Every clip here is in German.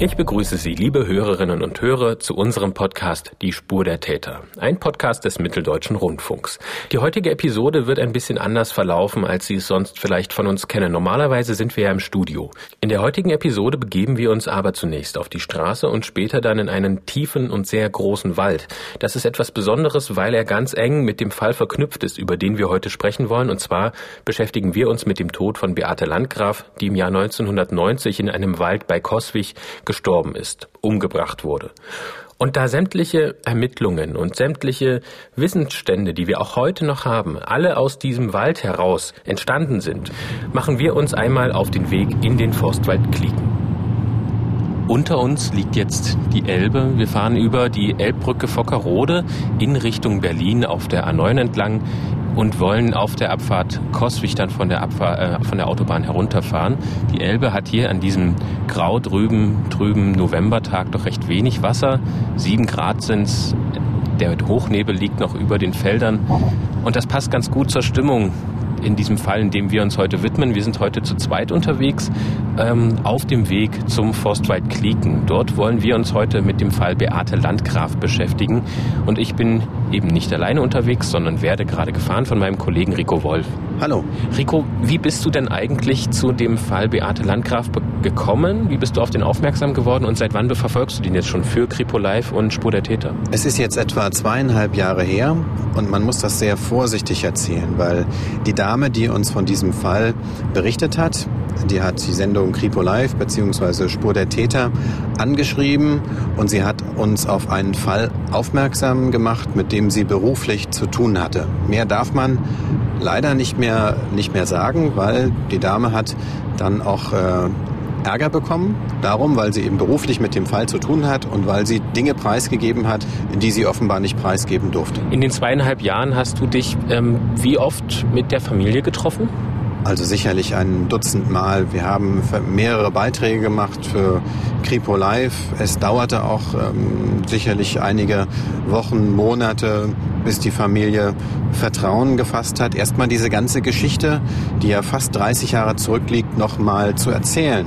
Ich begrüße Sie, liebe Hörerinnen und Hörer, zu unserem Podcast Die Spur der Täter, ein Podcast des Mitteldeutschen Rundfunks. Die heutige Episode wird ein bisschen anders verlaufen, als Sie es sonst vielleicht von uns kennen. Normalerweise sind wir ja im Studio. In der heutigen Episode begeben wir uns aber zunächst auf die Straße und später dann in einen tiefen und sehr großen Wald. Das ist etwas Besonderes, weil er ganz eng mit dem Fall verknüpft ist, über den wir heute sprechen wollen. Und zwar beschäftigen wir uns mit dem Tod von Beate Landgraf, die im Jahr 1990 in einem Wald bei Koswig gestorben ist, umgebracht wurde. Und da sämtliche Ermittlungen und sämtliche Wissensstände, die wir auch heute noch haben, alle aus diesem Wald heraus entstanden sind, machen wir uns einmal auf den Weg in den Forstwald Klieken. Unter uns liegt jetzt die Elbe. Wir fahren über die Elbbrücke Fockerode in Richtung Berlin auf der A9 entlang und wollen auf der Abfahrt Koswig dann von der, Abfahr äh, von der Autobahn herunterfahren. Die Elbe hat hier an diesem grau drüben, trüben Novembertag doch recht wenig Wasser. Sieben Grad sind's. Der Hochnebel liegt noch über den Feldern. Und das passt ganz gut zur Stimmung in diesem Fall, in dem wir uns heute widmen. Wir sind heute zu zweit unterwegs ähm, auf dem Weg zum Forstwald Klieken. Dort wollen wir uns heute mit dem Fall Beate Landgraf beschäftigen. Und ich bin eben nicht alleine unterwegs, sondern werde gerade gefahren von meinem Kollegen Rico Wolf. Hallo. Rico, wie bist du denn eigentlich zu dem Fall Beate Landgraf gekommen? Wie bist du auf den aufmerksam geworden und seit wann verfolgst du den jetzt schon für Kripo Live und Spur der Täter? Es ist jetzt etwa zweieinhalb Jahre her und man muss das sehr vorsichtig erzählen, weil die Dame, die uns von diesem Fall berichtet hat, die hat die Sendung Kripo Live bzw. Spur der Täter angeschrieben und sie hat uns auf einen Fall aufmerksam gemacht, mit dem sie beruflich zu tun hatte. Mehr darf man leider nicht mehr, nicht mehr sagen, weil die Dame hat dann auch äh, Ärger bekommen, darum, weil sie eben beruflich mit dem Fall zu tun hat und weil sie Dinge preisgegeben hat, die sie offenbar nicht preisgeben durfte. In den zweieinhalb Jahren hast du dich ähm, wie oft mit der Familie getroffen? Also sicherlich ein Dutzend Mal. Wir haben mehrere Beiträge gemacht für Kripo Live. Es dauerte auch ähm, sicherlich einige Wochen, Monate, bis die Familie Vertrauen gefasst hat, erstmal diese ganze Geschichte, die ja fast 30 Jahre zurückliegt, nochmal zu erzählen.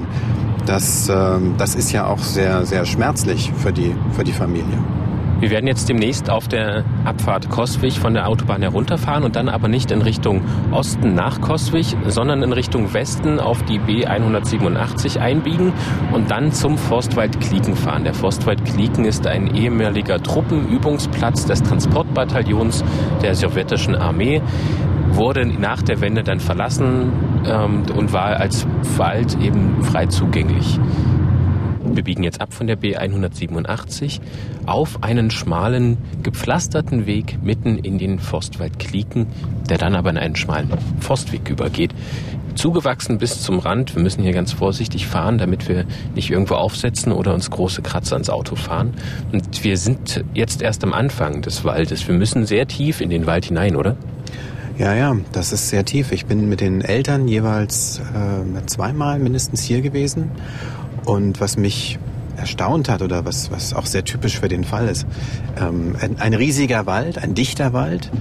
Das, äh, das ist ja auch sehr, sehr schmerzlich für die, für die Familie. Wir werden jetzt demnächst auf der Abfahrt Koswig von der Autobahn herunterfahren und dann aber nicht in Richtung Osten nach Koswig, sondern in Richtung Westen auf die B187 einbiegen und dann zum Forstwald Klieken fahren. Der Forstwald Klieken ist ein ehemaliger Truppenübungsplatz des Transportbataillons der sowjetischen Armee wurde nach der Wende dann verlassen ähm, und war als Wald eben frei zugänglich. Wir biegen jetzt ab von der B187 auf einen schmalen, gepflasterten Weg mitten in den Forstwald Klieken, der dann aber in einen schmalen Forstweg übergeht. Zugewachsen bis zum Rand. Wir müssen hier ganz vorsichtig fahren, damit wir nicht irgendwo aufsetzen oder uns große Kratzer ins Auto fahren. Und wir sind jetzt erst am Anfang des Waldes. Wir müssen sehr tief in den Wald hinein, oder? Ja, ja, das ist sehr tief. Ich bin mit den Eltern jeweils äh, zweimal mindestens hier gewesen und was mich erstaunt hat oder was, was auch sehr typisch für den Fall ist, ähm, ein, ein, riesiger Wald, ein dichter Wald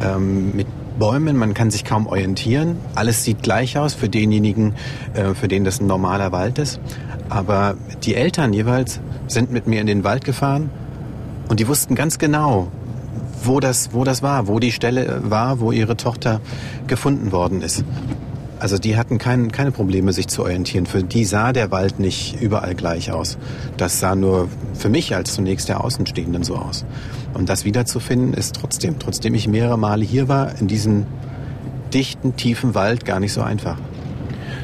ähm, mit Bäumen, man kann sich kaum orientieren. Alles sieht gleich aus für denjenigen, äh, für den das ein normaler Wald ist. Aber die Eltern jeweils sind mit mir in den Wald gefahren und die wussten ganz genau, wo das, wo das war, wo die Stelle war, wo ihre Tochter gefunden worden ist. Also die hatten kein, keine Probleme, sich zu orientieren. Für die sah der Wald nicht überall gleich aus. Das sah nur für mich als zunächst der Außenstehenden so aus. Und das wiederzufinden ist trotzdem, trotzdem ich mehrere Male hier war, in diesem dichten, tiefen Wald gar nicht so einfach.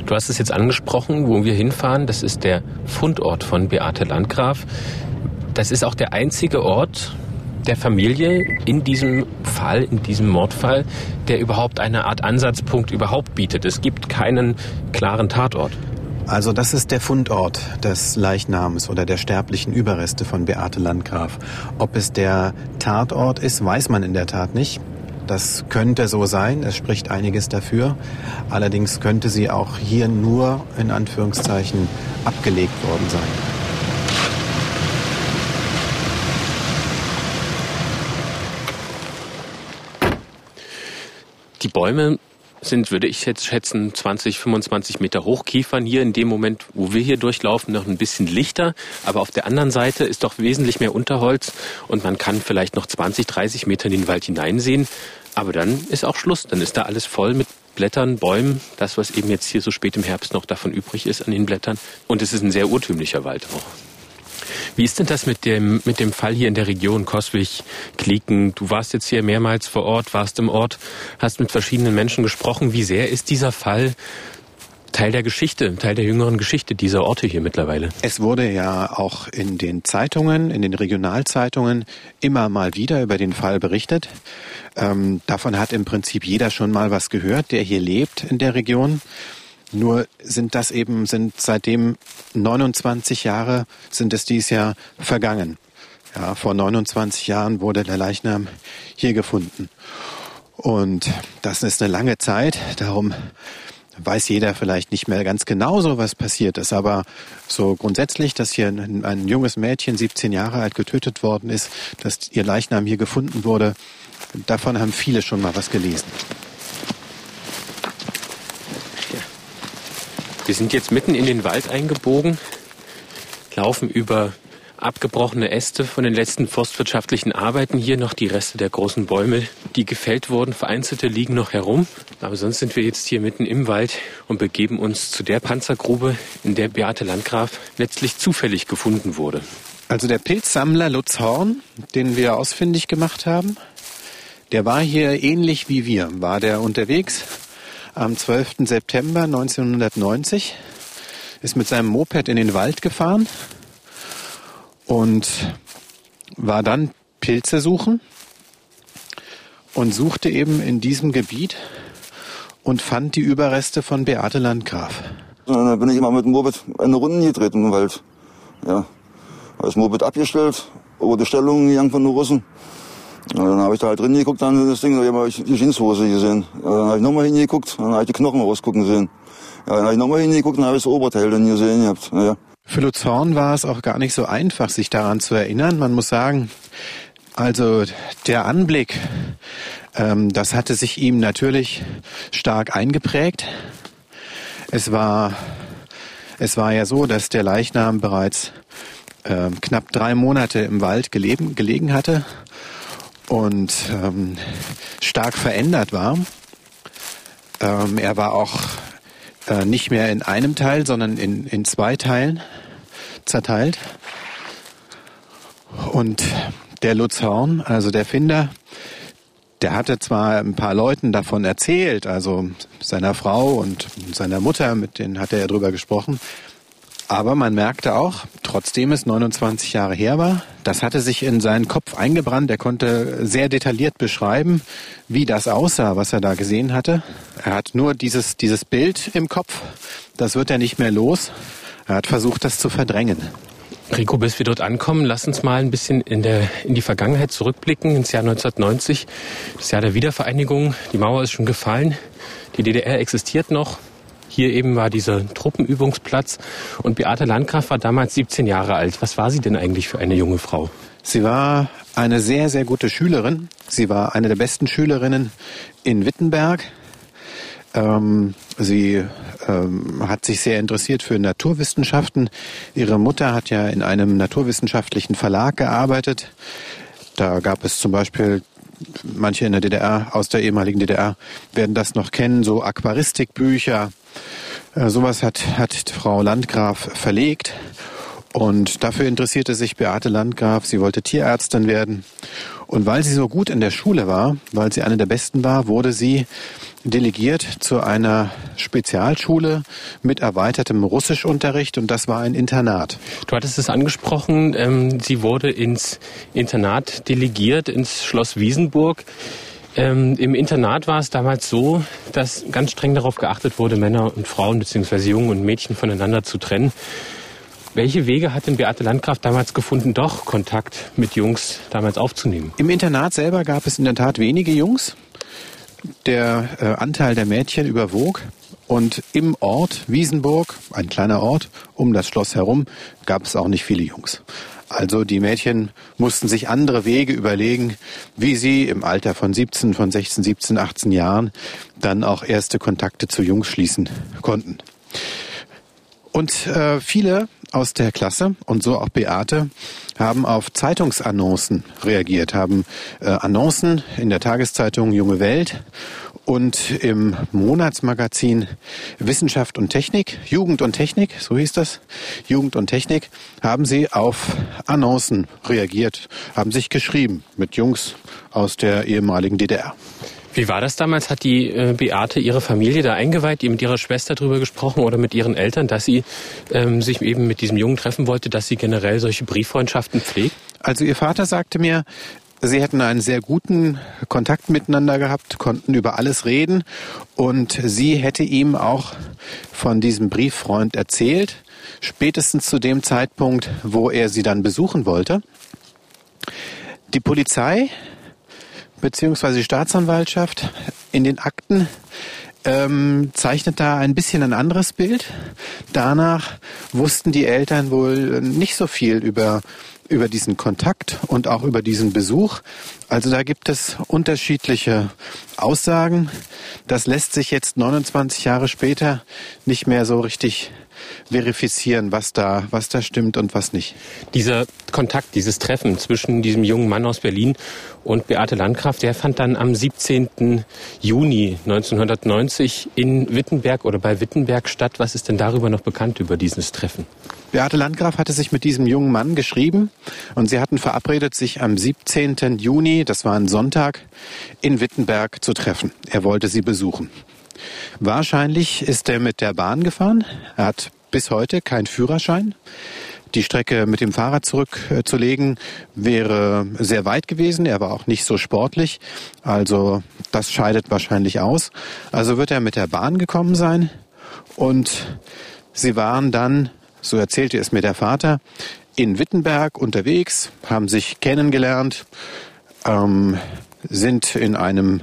Du hast es jetzt angesprochen, wo wir hinfahren. Das ist der Fundort von Beate Landgraf. Das ist auch der einzige Ort, der Familie in diesem Fall, in diesem Mordfall, der überhaupt eine Art Ansatzpunkt überhaupt bietet. Es gibt keinen klaren Tatort. Also das ist der Fundort des Leichnams oder der sterblichen Überreste von Beate Landgraf. Ob es der Tatort ist, weiß man in der Tat nicht. Das könnte so sein, es spricht einiges dafür. Allerdings könnte sie auch hier nur in Anführungszeichen abgelegt worden sein. Die Bäume sind, würde ich jetzt schätzen, 20, 25 Meter Hochkiefern hier in dem Moment, wo wir hier durchlaufen, noch ein bisschen lichter. Aber auf der anderen Seite ist doch wesentlich mehr Unterholz und man kann vielleicht noch 20, 30 Meter in den Wald hineinsehen. Aber dann ist auch Schluss. Dann ist da alles voll mit Blättern, Bäumen, das, was eben jetzt hier so spät im Herbst noch davon übrig ist an den Blättern. Und es ist ein sehr urtümlicher Wald auch. Wie ist denn das mit dem, mit dem Fall hier in der Region Koswig, Kliken? Du warst jetzt hier mehrmals vor Ort, warst im Ort, hast mit verschiedenen Menschen gesprochen. Wie sehr ist dieser Fall Teil der Geschichte, Teil der jüngeren Geschichte dieser Orte hier mittlerweile. Es wurde ja auch in den Zeitungen, in den Regionalzeitungen immer mal wieder über den Fall berichtet. Ähm, davon hat im Prinzip jeder schon mal was gehört, der hier lebt in der Region. Nur sind das eben, sind seitdem 29 Jahre, sind es dies Jahr vergangen. Ja, vor 29 Jahren wurde der Leichnam hier gefunden. Und das ist eine lange Zeit. Darum weiß jeder vielleicht nicht mehr ganz genau so, was passiert ist. Aber so grundsätzlich, dass hier ein, ein junges Mädchen, 17 Jahre alt, getötet worden ist, dass ihr Leichnam hier gefunden wurde, davon haben viele schon mal was gelesen. Wir sind jetzt mitten in den Wald eingebogen, laufen über abgebrochene Äste von den letzten forstwirtschaftlichen Arbeiten. Hier noch die Reste der großen Bäume, die gefällt wurden. Vereinzelte liegen noch herum. Aber sonst sind wir jetzt hier mitten im Wald und begeben uns zu der Panzergrube, in der Beate Landgraf letztlich zufällig gefunden wurde. Also der Pilzsammler Lutz Horn, den wir ausfindig gemacht haben, der war hier ähnlich wie wir. War der unterwegs am 12. September 1990, ist mit seinem Moped in den Wald gefahren und war dann Pilze suchen und suchte eben in diesem Gebiet und fand die Überreste von Beate Landgraf. Und dann bin ich immer mit dem Moped eine Runde getreten im Wald. Ja. Habe das Moped abgestellt, über die Stellung gegangen von den Russen. Und dann habe ich da halt drin geguckt, dann das Ding, da habe ich die Jeanshose gesehen. Ja, dann habe ich nochmal hingeguckt, dann habe ich die Knochen rausgucken sehen. Ja, dann habe ich nochmal hingeguckt, dann habe ich das Oberteil dann gesehen gehabt. Ja. Für Lutz Horn war es auch gar nicht so einfach, sich daran zu erinnern. Man muss sagen, also der Anblick, ähm, das hatte sich ihm natürlich stark eingeprägt. Es war, es war ja so, dass der Leichnam bereits äh, knapp drei Monate im Wald gelegen, gelegen hatte und ähm, stark verändert war. Ähm, er war auch äh, nicht mehr in einem Teil, sondern in, in zwei Teilen zerteilt. Und der Lutz Horn, also der Finder, der hatte zwar ein paar Leuten davon erzählt, also seiner Frau und seiner Mutter, mit denen hatte er drüber gesprochen, aber man merkte auch, trotzdem es 29 Jahre her war, das hatte sich in seinen Kopf eingebrannt. Er konnte sehr detailliert beschreiben, wie das aussah, was er da gesehen hatte. Er hat nur dieses, dieses Bild im Kopf. Das wird er nicht mehr los. Er hat versucht, das zu verdrängen. Rico, bis wir dort ankommen, lass uns mal ein bisschen in, der, in die Vergangenheit zurückblicken, ins Jahr 1990, das Jahr der Wiedervereinigung. Die Mauer ist schon gefallen, die DDR existiert noch. Hier eben war dieser Truppenübungsplatz und Beate Landgraf war damals 17 Jahre alt. Was war sie denn eigentlich für eine junge Frau? Sie war eine sehr, sehr gute Schülerin. Sie war eine der besten Schülerinnen in Wittenberg. Ähm, sie ähm, hat sich sehr interessiert für Naturwissenschaften. Ihre Mutter hat ja in einem naturwissenschaftlichen Verlag gearbeitet. Da gab es zum Beispiel manche in der DDR, aus der ehemaligen DDR, werden das noch kennen, so Aquaristikbücher. Äh, sowas hat, hat Frau Landgraf verlegt. Und dafür interessierte sich Beate Landgraf. Sie wollte Tierärztin werden. Und weil sie so gut in der Schule war, weil sie eine der Besten war, wurde sie delegiert zu einer Spezialschule mit erweitertem Russischunterricht und das war ein Internat. Du hattest es angesprochen, ähm, sie wurde ins Internat delegiert, ins Schloss Wiesenburg. Ähm, Im Internat war es damals so, dass ganz streng darauf geachtet wurde, Männer und Frauen bzw. Jungen und Mädchen voneinander zu trennen. Welche Wege hat denn Beate Landgraf damals gefunden, doch Kontakt mit Jungs damals aufzunehmen? Im Internat selber gab es in der Tat wenige Jungs. Der äh, Anteil der Mädchen überwog. Und im Ort Wiesenburg, ein kleiner Ort, um das Schloss herum, gab es auch nicht viele Jungs. Also die Mädchen mussten sich andere Wege überlegen, wie sie im Alter von 17, von 16, 17, 18 Jahren dann auch erste Kontakte zu Jungs schließen konnten. Und äh, viele aus der Klasse und so auch Beate haben auf Zeitungsannoncen reagiert, haben äh, Annoncen in der Tageszeitung Junge Welt und im Monatsmagazin Wissenschaft und Technik, Jugend und Technik, so hieß das, Jugend und Technik, haben sie auf Annoncen reagiert, haben sich geschrieben mit Jungs aus der ehemaligen DDR. Wie war das damals? Hat die äh, Beate ihre Familie da eingeweiht, ihr mit ihrer Schwester drüber gesprochen oder mit ihren Eltern, dass sie ähm, sich eben mit diesem Jungen treffen wollte, dass sie generell solche Brieffreundschaften pflegt? Also ihr Vater sagte mir, Sie hätten einen sehr guten Kontakt miteinander gehabt, konnten über alles reden und sie hätte ihm auch von diesem Brieffreund erzählt, spätestens zu dem Zeitpunkt, wo er sie dann besuchen wollte. Die Polizei bzw. die Staatsanwaltschaft in den Akten ähm, zeichnet da ein bisschen ein anderes Bild. Danach wussten die Eltern wohl nicht so viel über über diesen Kontakt und auch über diesen Besuch. Also da gibt es unterschiedliche Aussagen. Das lässt sich jetzt 29 Jahre später nicht mehr so richtig verifizieren, was da, was da stimmt und was nicht. Dieser Kontakt, dieses Treffen zwischen diesem jungen Mann aus Berlin und Beate Landgraf, der fand dann am 17. Juni 1990 in Wittenberg oder bei Wittenberg statt. Was ist denn darüber noch bekannt über dieses Treffen? Beate Landgraf hatte sich mit diesem jungen Mann geschrieben und sie hatten verabredet, sich am 17. Juni, das war ein Sonntag, in Wittenberg zu treffen. Er wollte sie besuchen. Wahrscheinlich ist er mit der Bahn gefahren. Er hat bis heute keinen Führerschein. Die Strecke mit dem Fahrrad zurückzulegen wäre sehr weit gewesen. Er war auch nicht so sportlich. Also das scheidet wahrscheinlich aus. Also wird er mit der Bahn gekommen sein. Und sie waren dann, so erzählte es mir der Vater, in Wittenberg unterwegs, haben sich kennengelernt, ähm, sind in einem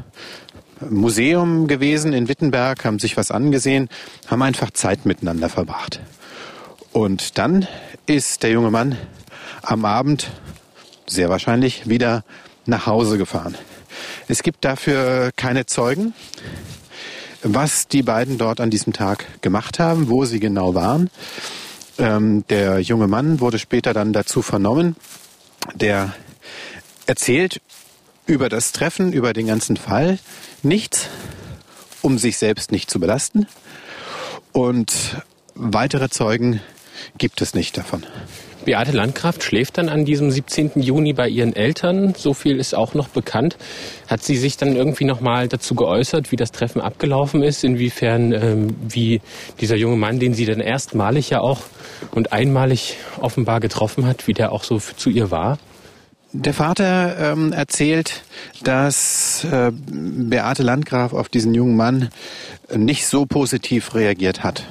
Museum gewesen in Wittenberg, haben sich was angesehen, haben einfach Zeit miteinander verbracht. Und dann ist der junge Mann am Abend sehr wahrscheinlich wieder nach Hause gefahren. Es gibt dafür keine Zeugen, was die beiden dort an diesem Tag gemacht haben, wo sie genau waren. Ähm, der junge Mann wurde später dann dazu vernommen. Der erzählt über das Treffen, über den ganzen Fall nichts, um sich selbst nicht zu belasten. Und weitere Zeugen gibt es nicht davon. Beate Landkraft schläft dann an diesem 17. Juni bei ihren Eltern. So viel ist auch noch bekannt. Hat sie sich dann irgendwie nochmal dazu geäußert, wie das Treffen abgelaufen ist? Inwiefern, ähm, wie dieser junge Mann, den sie dann erstmalig ja auch und einmalig offenbar getroffen hat, wie der auch so zu ihr war? Der Vater ähm, erzählt, dass äh, Beate Landgraf auf diesen jungen Mann nicht so positiv reagiert hat.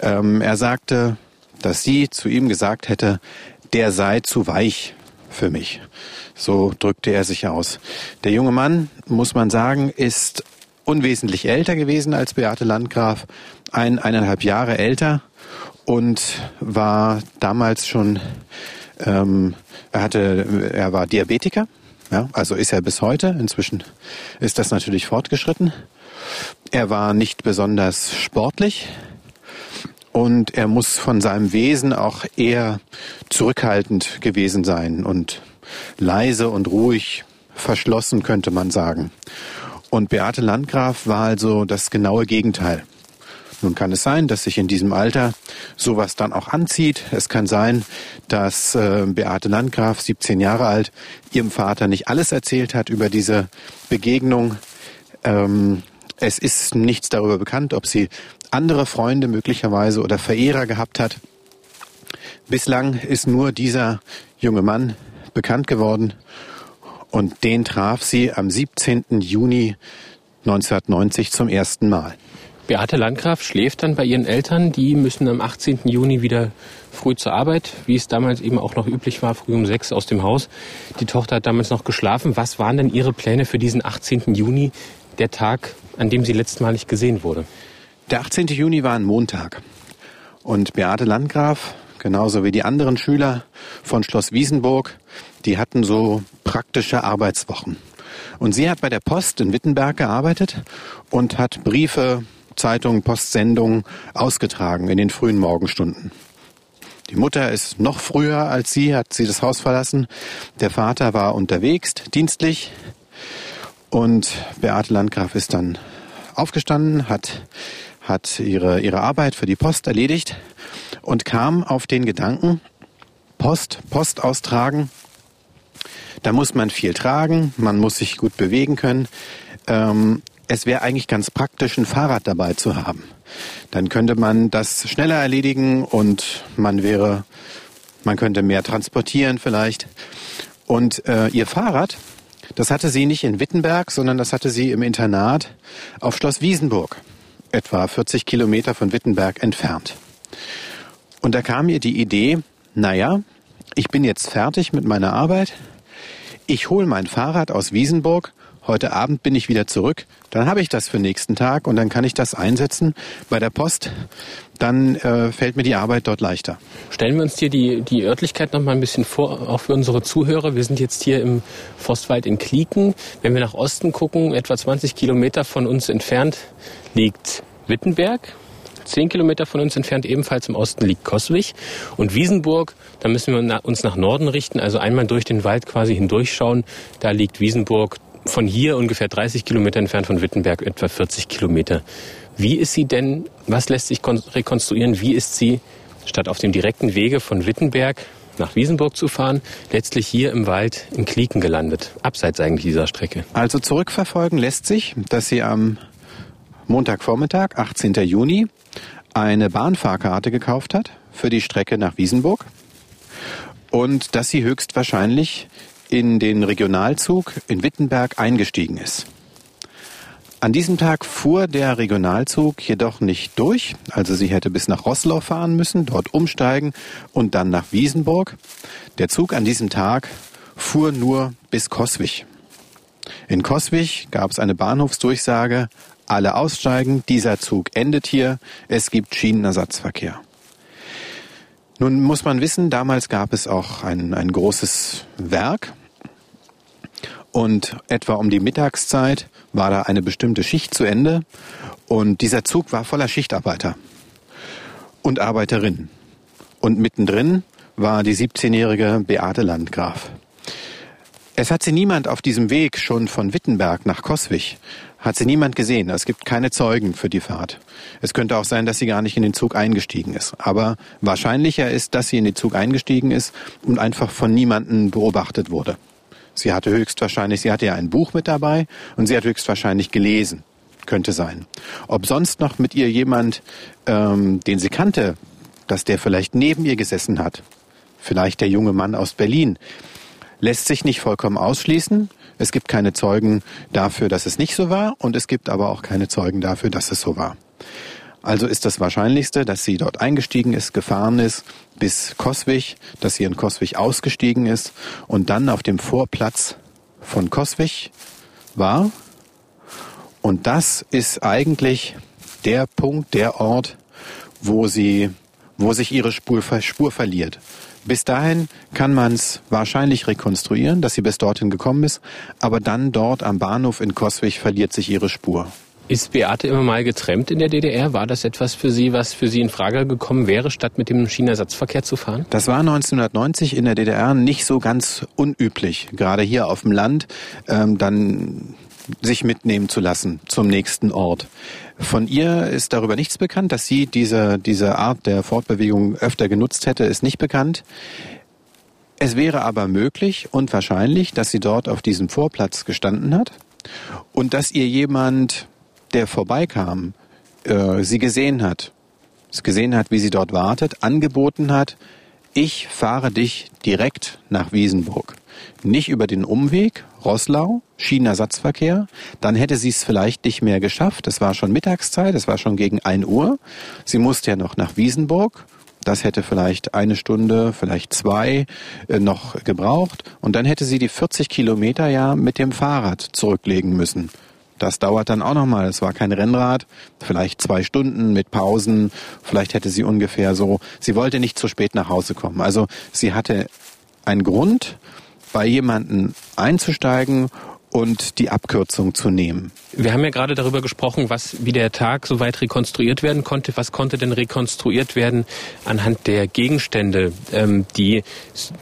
Ähm, er sagte, dass sie zu ihm gesagt hätte, der sei zu weich für mich. So drückte er sich aus. Der junge Mann, muss man sagen, ist unwesentlich älter gewesen als Beate Landgraf, ein, eineinhalb Jahre älter und war damals schon ähm, er hatte, er war Diabetiker, ja, also ist er bis heute. Inzwischen ist das natürlich fortgeschritten. Er war nicht besonders sportlich und er muss von seinem Wesen auch eher zurückhaltend gewesen sein und leise und ruhig verschlossen, könnte man sagen. Und Beate Landgraf war also das genaue Gegenteil. Nun kann es sein, dass sich in diesem Alter sowas dann auch anzieht. Es kann sein, dass äh, Beate Landgraf, 17 Jahre alt, ihrem Vater nicht alles erzählt hat über diese Begegnung. Ähm, es ist nichts darüber bekannt, ob sie andere Freunde möglicherweise oder Verehrer gehabt hat. Bislang ist nur dieser junge Mann bekannt geworden und den traf sie am 17. Juni 1990 zum ersten Mal. Beate Landgraf schläft dann bei ihren Eltern. Die müssen am 18. Juni wieder früh zur Arbeit, wie es damals eben auch noch üblich war, früh um sechs aus dem Haus. Die Tochter hat damals noch geschlafen. Was waren denn Ihre Pläne für diesen 18. Juni, der Tag, an dem sie letztmalig gesehen wurde? Der 18. Juni war ein Montag. Und Beate Landgraf genauso wie die anderen Schüler von Schloss Wiesenburg, die hatten so praktische Arbeitswochen. Und sie hat bei der Post in Wittenberg gearbeitet und hat Briefe, Zeitungen, Postsendungen ausgetragen in den frühen Morgenstunden. Die Mutter ist noch früher als sie, hat sie das Haus verlassen. Der Vater war unterwegs, dienstlich. Und Beate Landgraf ist dann aufgestanden, hat, hat ihre, ihre Arbeit für die Post erledigt und kam auf den Gedanken, Post, Post austragen. Da muss man viel tragen, man muss sich gut bewegen können. Ähm, es wäre eigentlich ganz praktisch, ein Fahrrad dabei zu haben. Dann könnte man das schneller erledigen und man wäre, man könnte mehr transportieren vielleicht. Und äh, ihr Fahrrad, das hatte sie nicht in Wittenberg, sondern das hatte sie im Internat auf Schloss Wiesenburg, etwa 40 Kilometer von Wittenberg entfernt. Und da kam ihr die Idee, naja, ich bin jetzt fertig mit meiner Arbeit, ich hole mein Fahrrad aus Wiesenburg heute Abend bin ich wieder zurück, dann habe ich das für nächsten Tag und dann kann ich das einsetzen bei der Post. Dann äh, fällt mir die Arbeit dort leichter. Stellen wir uns hier die, die Örtlichkeit noch mal ein bisschen vor, auch für unsere Zuhörer. Wir sind jetzt hier im Forstwald in Klieken. Wenn wir nach Osten gucken, etwa 20 Kilometer von uns entfernt liegt Wittenberg. Zehn Kilometer von uns entfernt ebenfalls im Osten liegt Koswig. Und Wiesenburg, da müssen wir uns nach Norden richten, also einmal durch den Wald quasi hindurchschauen. Da liegt Wiesenburg von hier ungefähr 30 Kilometer entfernt von Wittenberg etwa 40 Kilometer. Wie ist sie denn, was lässt sich rekonstruieren, wie ist sie, statt auf dem direkten Wege von Wittenberg nach Wiesenburg zu fahren, letztlich hier im Wald in Klieken gelandet, abseits eigentlich dieser Strecke? Also zurückverfolgen lässt sich, dass sie am Montagvormittag, 18. Juni, eine Bahnfahrkarte gekauft hat für die Strecke nach Wiesenburg und dass sie höchstwahrscheinlich in den Regionalzug in Wittenberg eingestiegen ist. An diesem Tag fuhr der Regionalzug jedoch nicht durch, also sie hätte bis nach Roßlau fahren müssen, dort umsteigen und dann nach Wiesenburg. Der Zug an diesem Tag fuhr nur bis Koswig. In Koswig gab es eine Bahnhofsdurchsage, alle aussteigen, dieser Zug endet hier, es gibt Schienenersatzverkehr. Nun muss man wissen, damals gab es auch ein, ein großes Werk und etwa um die Mittagszeit war da eine bestimmte Schicht zu Ende und dieser Zug war voller Schichtarbeiter und Arbeiterinnen. Und mittendrin war die 17-jährige Beate Landgraf. Es hat sie niemand auf diesem Weg schon von Wittenberg nach Koswig hat sie niemand gesehen. Es gibt keine Zeugen für die Fahrt. Es könnte auch sein, dass sie gar nicht in den Zug eingestiegen ist. Aber wahrscheinlicher ist, dass sie in den Zug eingestiegen ist und einfach von niemandem beobachtet wurde. Sie hatte höchstwahrscheinlich, sie hatte ja ein Buch mit dabei und sie hat höchstwahrscheinlich gelesen. Könnte sein. Ob sonst noch mit ihr jemand, ähm, den sie kannte, dass der vielleicht neben ihr gesessen hat, vielleicht der junge Mann aus Berlin, lässt sich nicht vollkommen ausschließen. Es gibt keine Zeugen dafür, dass es nicht so war und es gibt aber auch keine Zeugen dafür, dass es so war. Also ist das Wahrscheinlichste, dass sie dort eingestiegen ist, gefahren ist bis Koswig, dass sie in Koswig ausgestiegen ist und dann auf dem Vorplatz von Koswig war. Und das ist eigentlich der Punkt, der Ort, wo sie, wo sich ihre Spur, Spur verliert. Bis dahin kann man es wahrscheinlich rekonstruieren, dass sie bis dorthin gekommen ist, aber dann dort am Bahnhof in Koswig verliert sich ihre Spur. Ist Beate immer mal getrennt in der DDR? War das etwas für Sie, was für Sie in Frage gekommen wäre, statt mit dem Schienenersatzverkehr zu fahren? Das war 1990 in der DDR nicht so ganz unüblich, gerade hier auf dem Land, ähm, dann sich mitnehmen zu lassen zum nächsten Ort. Von ihr ist darüber nichts bekannt, dass sie diese, diese Art der Fortbewegung öfter genutzt hätte, ist nicht bekannt. Es wäre aber möglich und wahrscheinlich, dass sie dort auf diesem Vorplatz gestanden hat und dass ihr jemand der vorbeikam, äh, sie gesehen hat, gesehen hat, wie sie dort wartet, angeboten hat, ich fahre dich direkt nach Wiesenburg. Nicht über den Umweg, Roßlau, Schienenersatzverkehr, dann hätte sie es vielleicht nicht mehr geschafft. Es war schon Mittagszeit, es war schon gegen ein Uhr. Sie musste ja noch nach Wiesenburg. Das hätte vielleicht eine Stunde, vielleicht zwei äh, noch gebraucht. Und dann hätte sie die 40 Kilometer ja mit dem Fahrrad zurücklegen müssen Das dauert dann auch nochmal. Es war kein Rennrad, vielleicht zwei Stunden mit Pausen. Vielleicht hätte sie ungefähr so. Sie wollte nicht zu spät nach Hause kommen. Also sie hatte einen Grund, bei jemanden einzusteigen und die Abkürzung zu nehmen. Wir haben ja gerade darüber gesprochen, was wie der Tag soweit rekonstruiert werden konnte. Was konnte denn rekonstruiert werden anhand der Gegenstände, ähm, die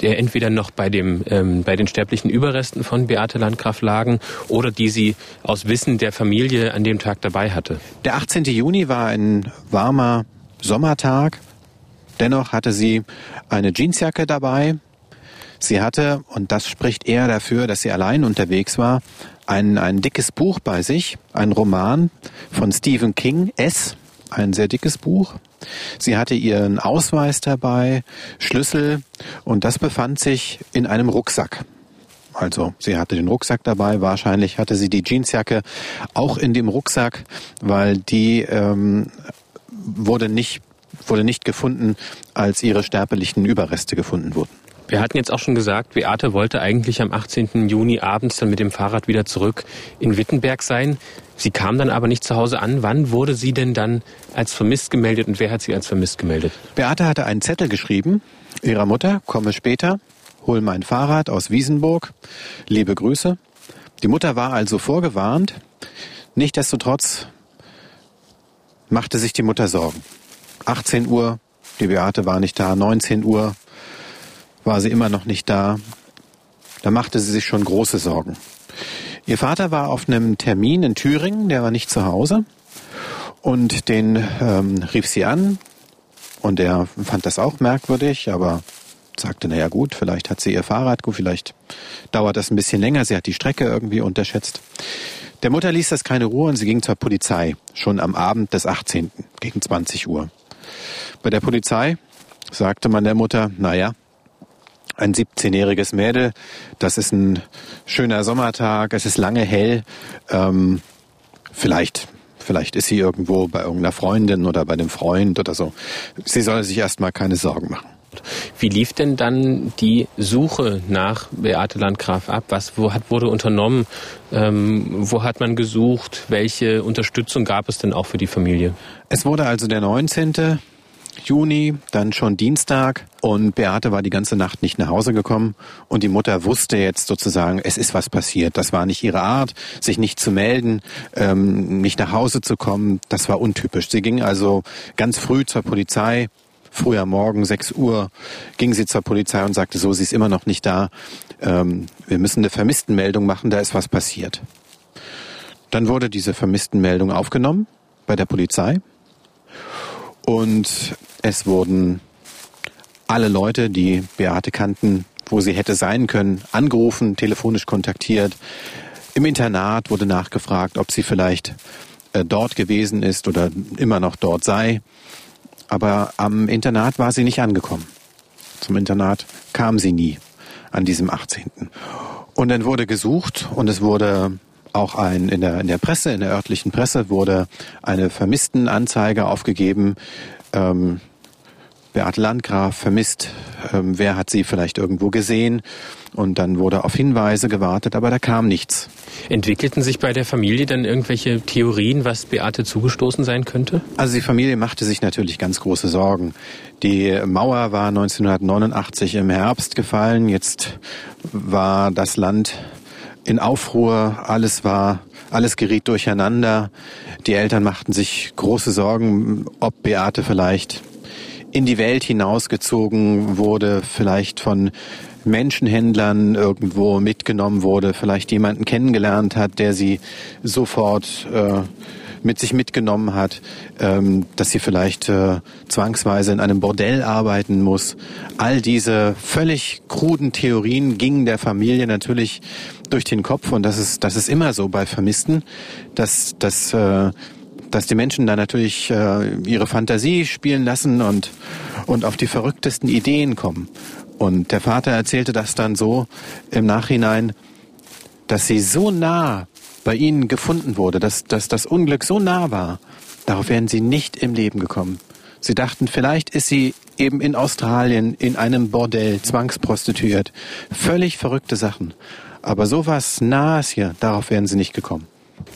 der entweder noch bei dem ähm, bei den sterblichen Überresten von Beate Landgraf lagen oder die sie aus Wissen der Familie an dem Tag dabei hatte? Der 18. Juni war ein warmer Sommertag. Dennoch hatte sie eine Jeansjacke dabei, Sie hatte, und das spricht eher dafür, dass sie allein unterwegs war, ein, ein dickes Buch bei sich, ein Roman von Stephen King, S, ein sehr dickes Buch. Sie hatte ihren Ausweis dabei, Schlüssel, und das befand sich in einem Rucksack. Also sie hatte den Rucksack dabei, wahrscheinlich hatte sie die Jeansjacke auch in dem Rucksack, weil die ähm, wurde nicht wurde nicht gefunden, als ihre sterblichen Überreste gefunden wurden. Wir hatten jetzt auch schon gesagt, Beate wollte eigentlich am 18. Juni abends dann mit dem Fahrrad wieder zurück in Wittenberg sein. Sie kam dann aber nicht zu Hause an. Wann wurde sie denn dann als vermisst gemeldet und wer hat sie als vermisst gemeldet? Beate hatte einen Zettel geschrieben, ihrer Mutter, komme später, hol mein Fahrrad aus Wiesenburg, liebe Grüße. Die Mutter war also vorgewarnt. Nichtsdestotrotz machte sich die Mutter Sorgen. 18 Uhr, die Beate war nicht da, 19 Uhr, war sie immer noch nicht da. Da machte sie sich schon große Sorgen. Ihr Vater war auf einem Termin in Thüringen, der war nicht zu Hause. Und den ähm, rief sie an und er fand das auch merkwürdig, aber sagte, naja gut, vielleicht hat sie ihr Fahrrad, gut, vielleicht dauert das ein bisschen länger, sie hat die Strecke irgendwie unterschätzt. Der Mutter ließ das keine Ruhe und sie ging zur Polizei, schon am Abend des 18. gegen 20 Uhr. Bei der Polizei sagte man der Mutter, naja, ein 17-jähriges Mädel. Das ist ein schöner Sommertag, es ist lange hell. Ähm, vielleicht, vielleicht ist sie irgendwo bei irgendeiner Freundin oder bei dem Freund oder so. Sie soll sich erstmal keine Sorgen machen. Wie lief denn dann die Suche nach Beate Landgraf ab? Was wo hat, wurde unternommen? Ähm, wo hat man gesucht? Welche Unterstützung gab es denn auch für die Familie? Es wurde also der 19. Juni, dann schon Dienstag und Beate war die ganze Nacht nicht nach Hause gekommen und die Mutter wusste jetzt sozusagen, es ist was passiert. Das war nicht ihre Art, sich nicht zu melden, ähm, nicht nach Hause zu kommen. Das war untypisch. Sie ging also ganz früh zur Polizei, früh am Morgen, 6 Uhr, ging sie zur Polizei und sagte, so, sie ist immer noch nicht da. Ähm, wir müssen eine Vermisstenmeldung machen, da ist was passiert. Dann wurde diese Vermisstenmeldung aufgenommen bei der Polizei und es wurden alle Leute, die Beate kannten, wo sie hätte sein können, angerufen, telefonisch kontaktiert. Im Internat wurde nachgefragt, ob sie vielleicht äh, dort gewesen ist oder immer noch dort sei. Aber am Internat war sie nicht angekommen. Zum Internat kam sie nie an diesem 18. Und dann wurde gesucht und es wurde auch ein, in der, in der Presse, in der örtlichen Presse wurde eine Vermisstenanzeige aufgegeben. Ähm, Beate Landgraf vermisst, ähm, wer hat sie vielleicht irgendwo gesehen und dann wurde auf Hinweise gewartet, aber da kam nichts. Entwickelten sich bei der Familie dann irgendwelche Theorien, was Beate zugestoßen sein könnte? Also die Familie machte sich natürlich ganz große Sorgen. Die Mauer war 1989 im Herbst gefallen, jetzt war das Land in Aufruhr, alles war, alles geriet durcheinander. Die Eltern machten sich große Sorgen, ob Beate vielleicht in die Welt hinausgezogen wurde, vielleicht von Menschenhändlern irgendwo mitgenommen wurde, vielleicht jemanden kennengelernt hat, der sie sofort äh, mit sich mitgenommen hat, ähm, dass sie vielleicht äh, zwangsweise in einem Bordell arbeiten muss. All diese völlig kruden Theorien gingen der Familie natürlich durch den Kopf und das ist das ist immer so bei Vermissten, dass dass äh, dass die Menschen da natürlich äh, ihre Fantasie spielen lassen und und auf die verrücktesten Ideen kommen. Und der Vater erzählte das dann so im Nachhinein, dass sie so nah bei ihnen gefunden wurde, dass, dass das Unglück so nah war, darauf wären sie nicht im Leben gekommen. Sie dachten, vielleicht ist sie eben in Australien in einem Bordell zwangsprostituiert. Völlig verrückte Sachen. Aber sowas Nahes hier, darauf wären sie nicht gekommen.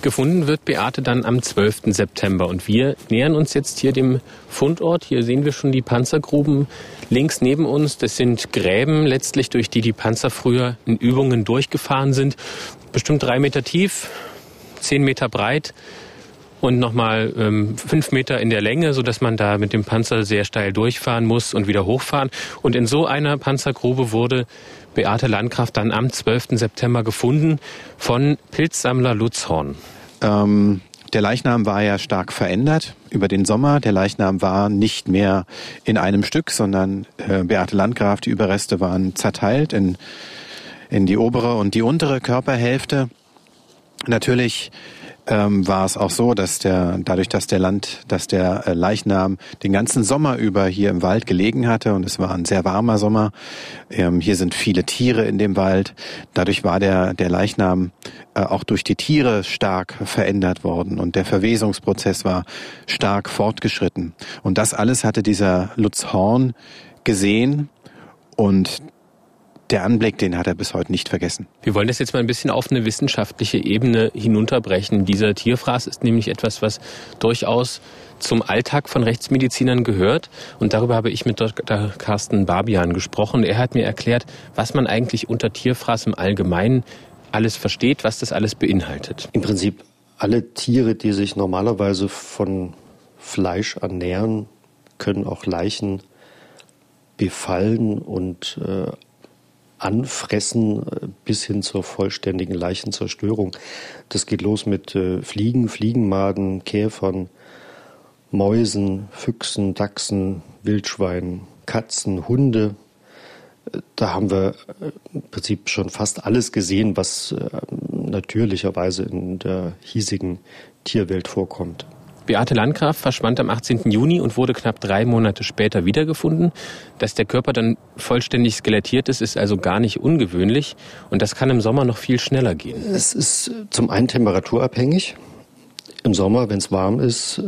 Gefunden wird Beate dann am 12. September und wir nähern uns jetzt hier dem Fundort. Hier sehen wir schon die Panzergruben links neben uns. Das sind Gräben letztlich, durch die die Panzer früher in Übungen durchgefahren sind. Bestimmt drei Meter tief, zehn Meter breit und nochmal ähm, fünf Meter in der Länge, so dass man da mit dem Panzer sehr steil durchfahren muss und wieder hochfahren. Und in so einer Panzergrube wurde Beate Landkraft dann am 12. September gefunden von Pilzsammler Lutz Horn. Ähm, der Leichnam war ja stark verändert über den Sommer. Der Leichnam war nicht mehr in einem Stück, sondern äh, Beate Landgraf, die Überreste waren zerteilt in, in die obere und die untere Körperhälfte. Natürlich ähm, war es auch so, dass der dadurch, dass der Land, dass der äh, Leichnam den ganzen Sommer über hier im Wald gelegen hatte und es war ein sehr warmer Sommer. Ähm, hier sind viele Tiere in dem Wald. Dadurch war der der Leichnam äh, auch durch die Tiere stark verändert worden und der Verwesungsprozess war stark fortgeschritten. Und das alles hatte dieser Lutz Horn gesehen und der Anblick, den hat er bis heute nicht vergessen. Wir wollen das jetzt mal ein bisschen auf eine wissenschaftliche Ebene hinunterbrechen. Dieser Tierfraß ist nämlich etwas, was durchaus zum Alltag von Rechtsmedizinern gehört. Und darüber habe ich mit Dr. Carsten Barbian gesprochen. Er hat mir erklärt, was man eigentlich unter Tierfraß im Allgemeinen alles versteht, was das alles beinhaltet. Im Prinzip alle Tiere, die sich normalerweise von Fleisch ernähren, können auch Leichen befallen und äh, Anfressen äh, bis hin zur vollständigen Leichenzerstörung. Das geht los mit äh, Fliegen, Fliegenmaden, Käfern, Mäusen, Füchsen, Dachsen, Wildschweinen, Katzen, Hunde. Äh, da haben wir im Prinzip schon fast alles gesehen, was natürlicherweise in der hiesigen Tierwelt vorkommt. Beate Landgraf verschwand am 18. Juni und wurde knapp drei Monate später wiedergefunden. Dass der Körper dann vollständig skelettiert ist, ist also gar nicht ungewöhnlich. Und das kann im Sommer noch viel schneller gehen. Es ist zum einen temperaturabhängig. Im Sommer, wenn es warm ist,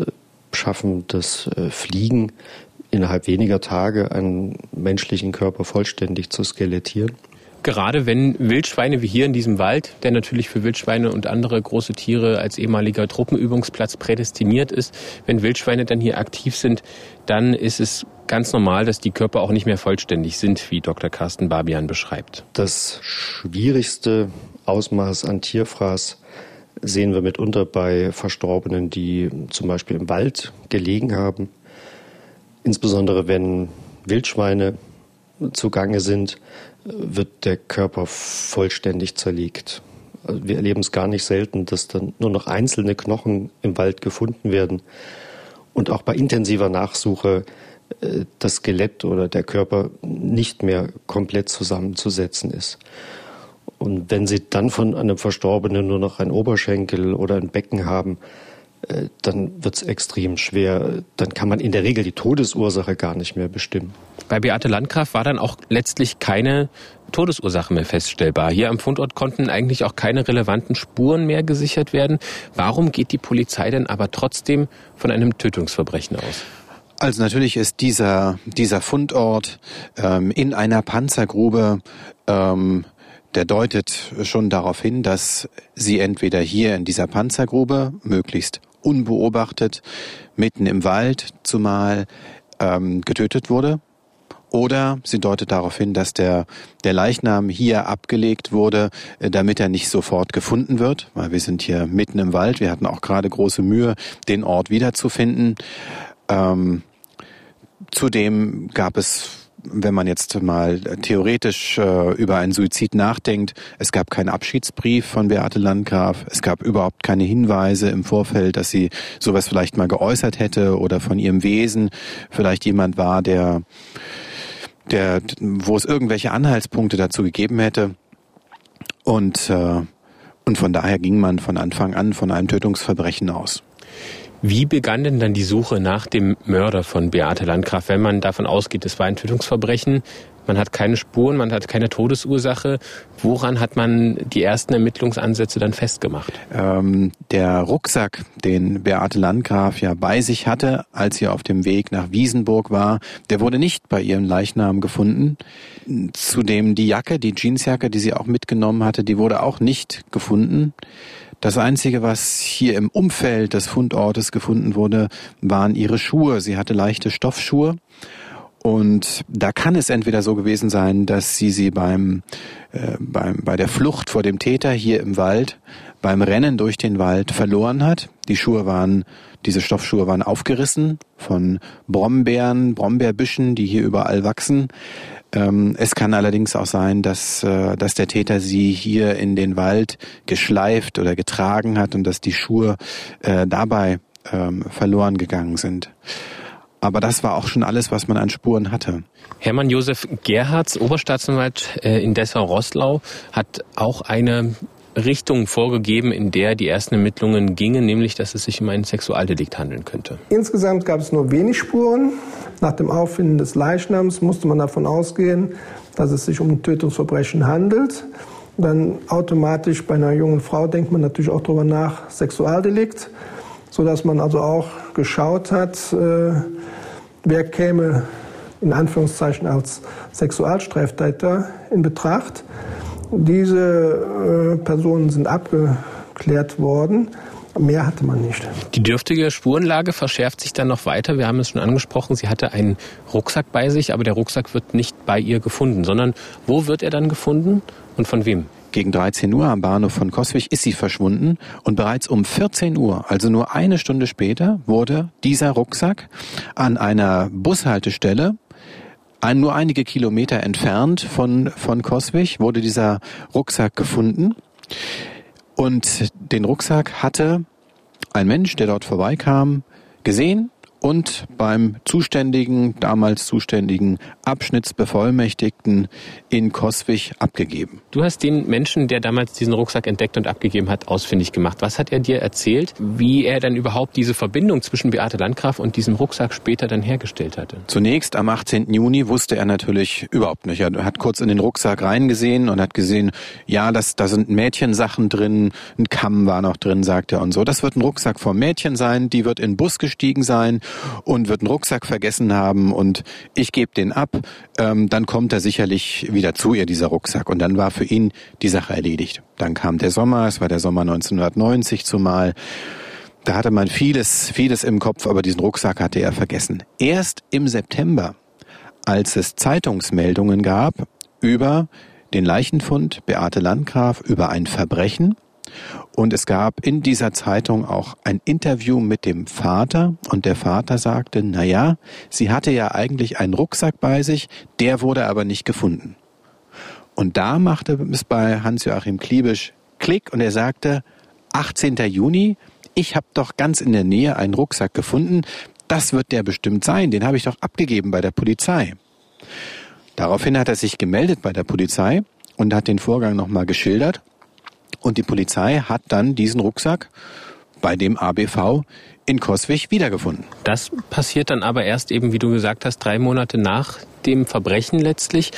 schaffen das äh, Fliegen innerhalb weniger Tage einen menschlichen Körper vollständig zu skelettieren gerade wenn Wildschweine wie hier in diesem Wald, der natürlich für Wildschweine und andere große Tiere als ehemaliger Truppenübungsplatz prädestiniert ist, wenn Wildschweine dann hier aktiv sind, dann ist es ganz normal, dass die Körper auch nicht mehr vollständig sind, wie Dr. Carsten Barbian beschreibt. Das schwierigste Ausmaß an Tierfraß sehen wir mitunter bei Verstorbenen, die zum Beispiel im Wald gelegen haben. Insbesondere wenn Wildschweine zugange sind, wird der Körper vollständig zerlegt. Also wir erleben es gar nicht selten, dass dann nur noch einzelne Knochen im Wald gefunden werden. Und auch bei intensiver Nachsuche äh, das Skelett oder der Körper nicht mehr komplett zusammenzusetzen ist. Und wenn Sie dann von einem Verstorbenen nur noch ein Oberschenkel oder ein Becken haben, dann wird es extrem schwer. Dann kann man in der Regel die Todesursache gar nicht mehr bestimmen. Bei Beate Landgraf war dann auch letztlich keine Todesursache mehr feststellbar. Hier am Fundort konnten eigentlich auch keine relevanten Spuren mehr gesichert werden. Warum geht die Polizei denn aber trotzdem von einem Tötungsverbrechen aus? Also natürlich ist dieser, dieser Fundort ähm, in einer Panzergrube ähm, der deutet schon darauf hin, dass sie entweder hier in dieser Panzergrube möglichst unbeobachtet, mitten im Wald zumal ähm, getötet wurde. Oder sie deutet darauf hin, dass der, der Leichnam hier abgelegt wurde, äh, damit er nicht sofort gefunden wird, weil wir sind hier mitten im Wald. Wir hatten auch gerade große Mühe, den Ort wiederzufinden. Ähm, zudem gab es wenn man jetzt mal theoretisch äh, über einen Suizid nachdenkt, es gab keinen Abschiedsbrief von Beate Landgraf, es gab überhaupt keine Hinweise im Vorfeld, dass sie sowas vielleicht mal geäußert hätte oder von ihrem Wesen vielleicht jemand war, der, der, wo es irgendwelche Anhaltspunkte dazu gegeben hätte. Und, äh, und von daher ging man von Anfang an von einem Tötungsverbrechen aus. Wie begann denn dann die Suche nach dem Mörder von Beate Landgraf, wenn man davon ausgeht, es war ein Tötungsverbrechen? Man hat keine Spuren, man hat keine Todesursache. Woran hat man die ersten Ermittlungsansätze dann festgemacht? Ähm, der Rucksack, den Beate Landgraf ja bei sich hatte, als sie auf dem Weg nach Wiesenburg war, der wurde nicht bei ihrem Leichnam gefunden. Zudem die Jacke, die Jeansjacke, die sie auch mitgenommen hatte, die wurde auch nicht gefunden. Das Einzige, was hier im Umfeld des Fundortes gefunden wurde, waren ihre Schuhe. Sie hatte leichte Stoffschuhe. Und da kann es entweder so gewesen sein, dass sie sie beim, äh, beim, bei der Flucht vor dem Täter hier im Wald, beim Rennen durch den Wald verloren hat. Die Schuhe waren, diese Stoffschuhe waren aufgerissen von Brombeeren, Brombeerbüschen, die hier überall wachsen. Ähm, es kann allerdings auch sein, dass, äh, dass der Täter sie hier in den Wald geschleift oder getragen hat und dass die Schuhe äh, dabei ähm, verloren gegangen sind. Aber das war auch schon alles, was man an Spuren hatte. Hermann Josef Gerhards, Oberstaatsanwalt äh, in Dessau-Rosslau, hat auch eine Richtung vorgegeben, in der die ersten Ermittlungen gingen, nämlich dass es sich um ein Sexualdelikt handeln könnte. Insgesamt gab es nur wenig Spuren. Nach dem Auffinden des Leichnams musste man davon ausgehen, dass es sich um ein Tötungsverbrechen handelt. Dann automatisch bei einer jungen Frau denkt man natürlich auch darüber nach, Sexualdelikt, sodass man also auch geschaut hat, äh, wer käme in Anführungszeichen als Sexualstraftäter in Betracht. Diese äh, Personen sind abgeklärt worden. Mehr hatte man nicht. Die dürftige Spurenlage verschärft sich dann noch weiter. Wir haben es schon angesprochen, sie hatte einen Rucksack bei sich, aber der Rucksack wird nicht bei ihr gefunden, sondern wo wird er dann gefunden und von wem? Gegen 13 Uhr am Bahnhof von Koswig ist sie verschwunden und bereits um 14 Uhr, also nur eine Stunde später, wurde dieser Rucksack an einer Bushaltestelle ein, nur einige Kilometer entfernt von, von Koswig wurde dieser Rucksack gefunden. Und den Rucksack hatte ein Mensch, der dort vorbeikam, gesehen und beim zuständigen, damals zuständigen Abschnittsbevollmächtigten in Koswig abgegeben. Du hast den Menschen, der damals diesen Rucksack entdeckt und abgegeben hat, ausfindig gemacht. Was hat er dir erzählt, wie er dann überhaupt diese Verbindung zwischen Beate Landgraf und diesem Rucksack später dann hergestellt hatte? Zunächst am 18. Juni wusste er natürlich überhaupt nicht. Er hat kurz in den Rucksack reingesehen und hat gesehen, ja, das, da sind Mädchensachen drin, ein Kamm war noch drin, sagt er und so. Das wird ein Rucksack vom Mädchen sein, die wird in den Bus gestiegen sein und wird einen Rucksack vergessen haben und ich gebe den ab, ähm, dann kommt er sicherlich wieder zu ihr, dieser Rucksack. Und dann war für ihn die Sache erledigt. Dann kam der Sommer, es war der Sommer 1990 zumal. Da hatte man vieles, vieles im Kopf, aber diesen Rucksack hatte er vergessen. Erst im September, als es Zeitungsmeldungen gab über den Leichenfund Beate Landgraf, über ein Verbrechen, und es gab in dieser Zeitung auch ein Interview mit dem Vater und der Vater sagte, na ja, sie hatte ja eigentlich einen Rucksack bei sich, der wurde aber nicht gefunden. Und da machte es bei Hans-Joachim Kliebisch Klick und er sagte, 18. Juni, ich habe doch ganz in der Nähe einen Rucksack gefunden, das wird der bestimmt sein, den habe ich doch abgegeben bei der Polizei. Daraufhin hat er sich gemeldet bei der Polizei und hat den Vorgang nochmal geschildert und die Polizei hat dann diesen Rucksack bei dem ABV in Koswig wiedergefunden. Das passiert dann aber erst eben, wie du gesagt hast, drei Monate nach dem Verbrechen letztlich.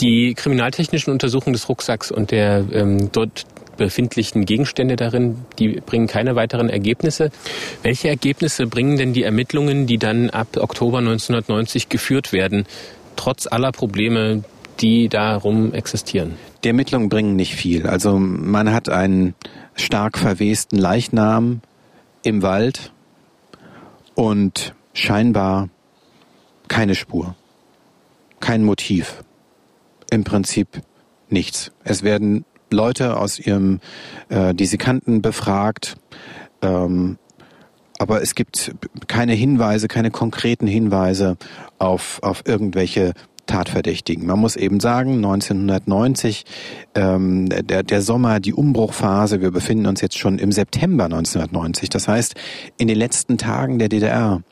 Die kriminaltechnischen Untersuchungen des Rucksacks und der ähm, dort befindlichen Gegenstände darin, die bringen keine weiteren Ergebnisse. Welche Ergebnisse bringen denn die Ermittlungen, die dann ab Oktober 1990 geführt werden, trotz aller Probleme, die darum existieren? Die Ermittlungen bringen nicht viel. Also man hat einen stark verwesten Leichnam im Wald und scheinbar keine Spur, kein Motiv. Im Prinzip nichts. Es werden Leute aus ihrem, äh, die sie kannten, befragt. Ähm, aber es gibt keine Hinweise, keine konkreten Hinweise auf, auf irgendwelche Tatverdächtigen. Man muss eben sagen, 1990, ähm, der, der Sommer, die Umbruchphase, wir befinden uns jetzt schon im September 1990. Das heißt, in den letzten Tagen der DDR.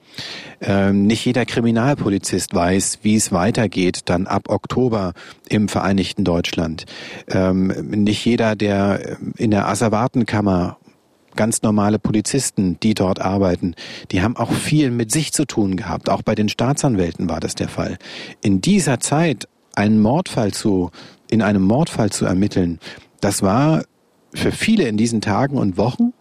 Ähm, nicht jeder Kriminalpolizist weiß, wie es weitergeht dann ab Oktober im Vereinigten Deutschland. Ähm, nicht jeder, der in der Asservatenkammer ganz normale Polizisten, die dort arbeiten, die haben auch viel mit sich zu tun gehabt. Auch bei den Staatsanwälten war das der Fall. In dieser Zeit einen Mordfall zu, in einem Mordfall zu ermitteln, das war für viele in diesen Tagen und Wochen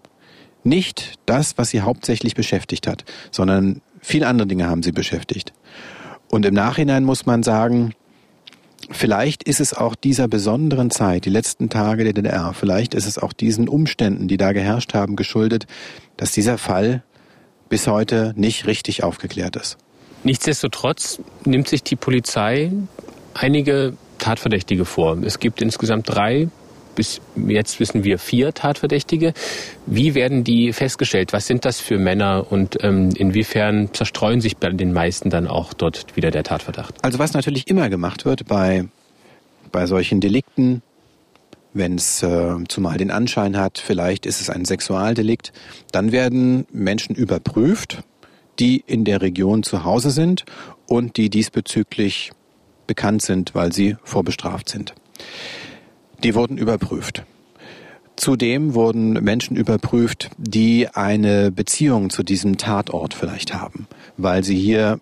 nicht das, was sie hauptsächlich beschäftigt hat, sondern viele andere Dinge haben sie beschäftigt. Und im Nachhinein muss man sagen, Vielleicht ist es auch dieser besonderen Zeit, die letzten Tage der DDR, vielleicht ist es auch diesen Umständen, die da geherrscht haben, geschuldet, dass dieser Fall bis heute nicht richtig aufgeklärt ist. Nichtsdestotrotz nimmt sich die Polizei einige Tatverdächtige vor. Es gibt insgesamt drei bis jetzt wissen wir vier Tatverdächtige. Wie werden die festgestellt? Was sind das für Männer und ähm, inwiefern zerstreuen sich bei den meisten dann auch dort wieder der Tatverdacht? Also was natürlich immer gemacht wird bei, bei solchen Delikten, wenn es äh, zumal den Anschein hat, vielleicht ist es ein Sexualdelikt, dann werden Menschen überprüft, die in der Region zu Hause sind und die diesbezüglich bekannt sind, weil sie vorbestraft sind. Die wurden überprüft. Zudem wurden Menschen überprüft, die eine Beziehung zu diesem Tatort vielleicht haben, weil sie hier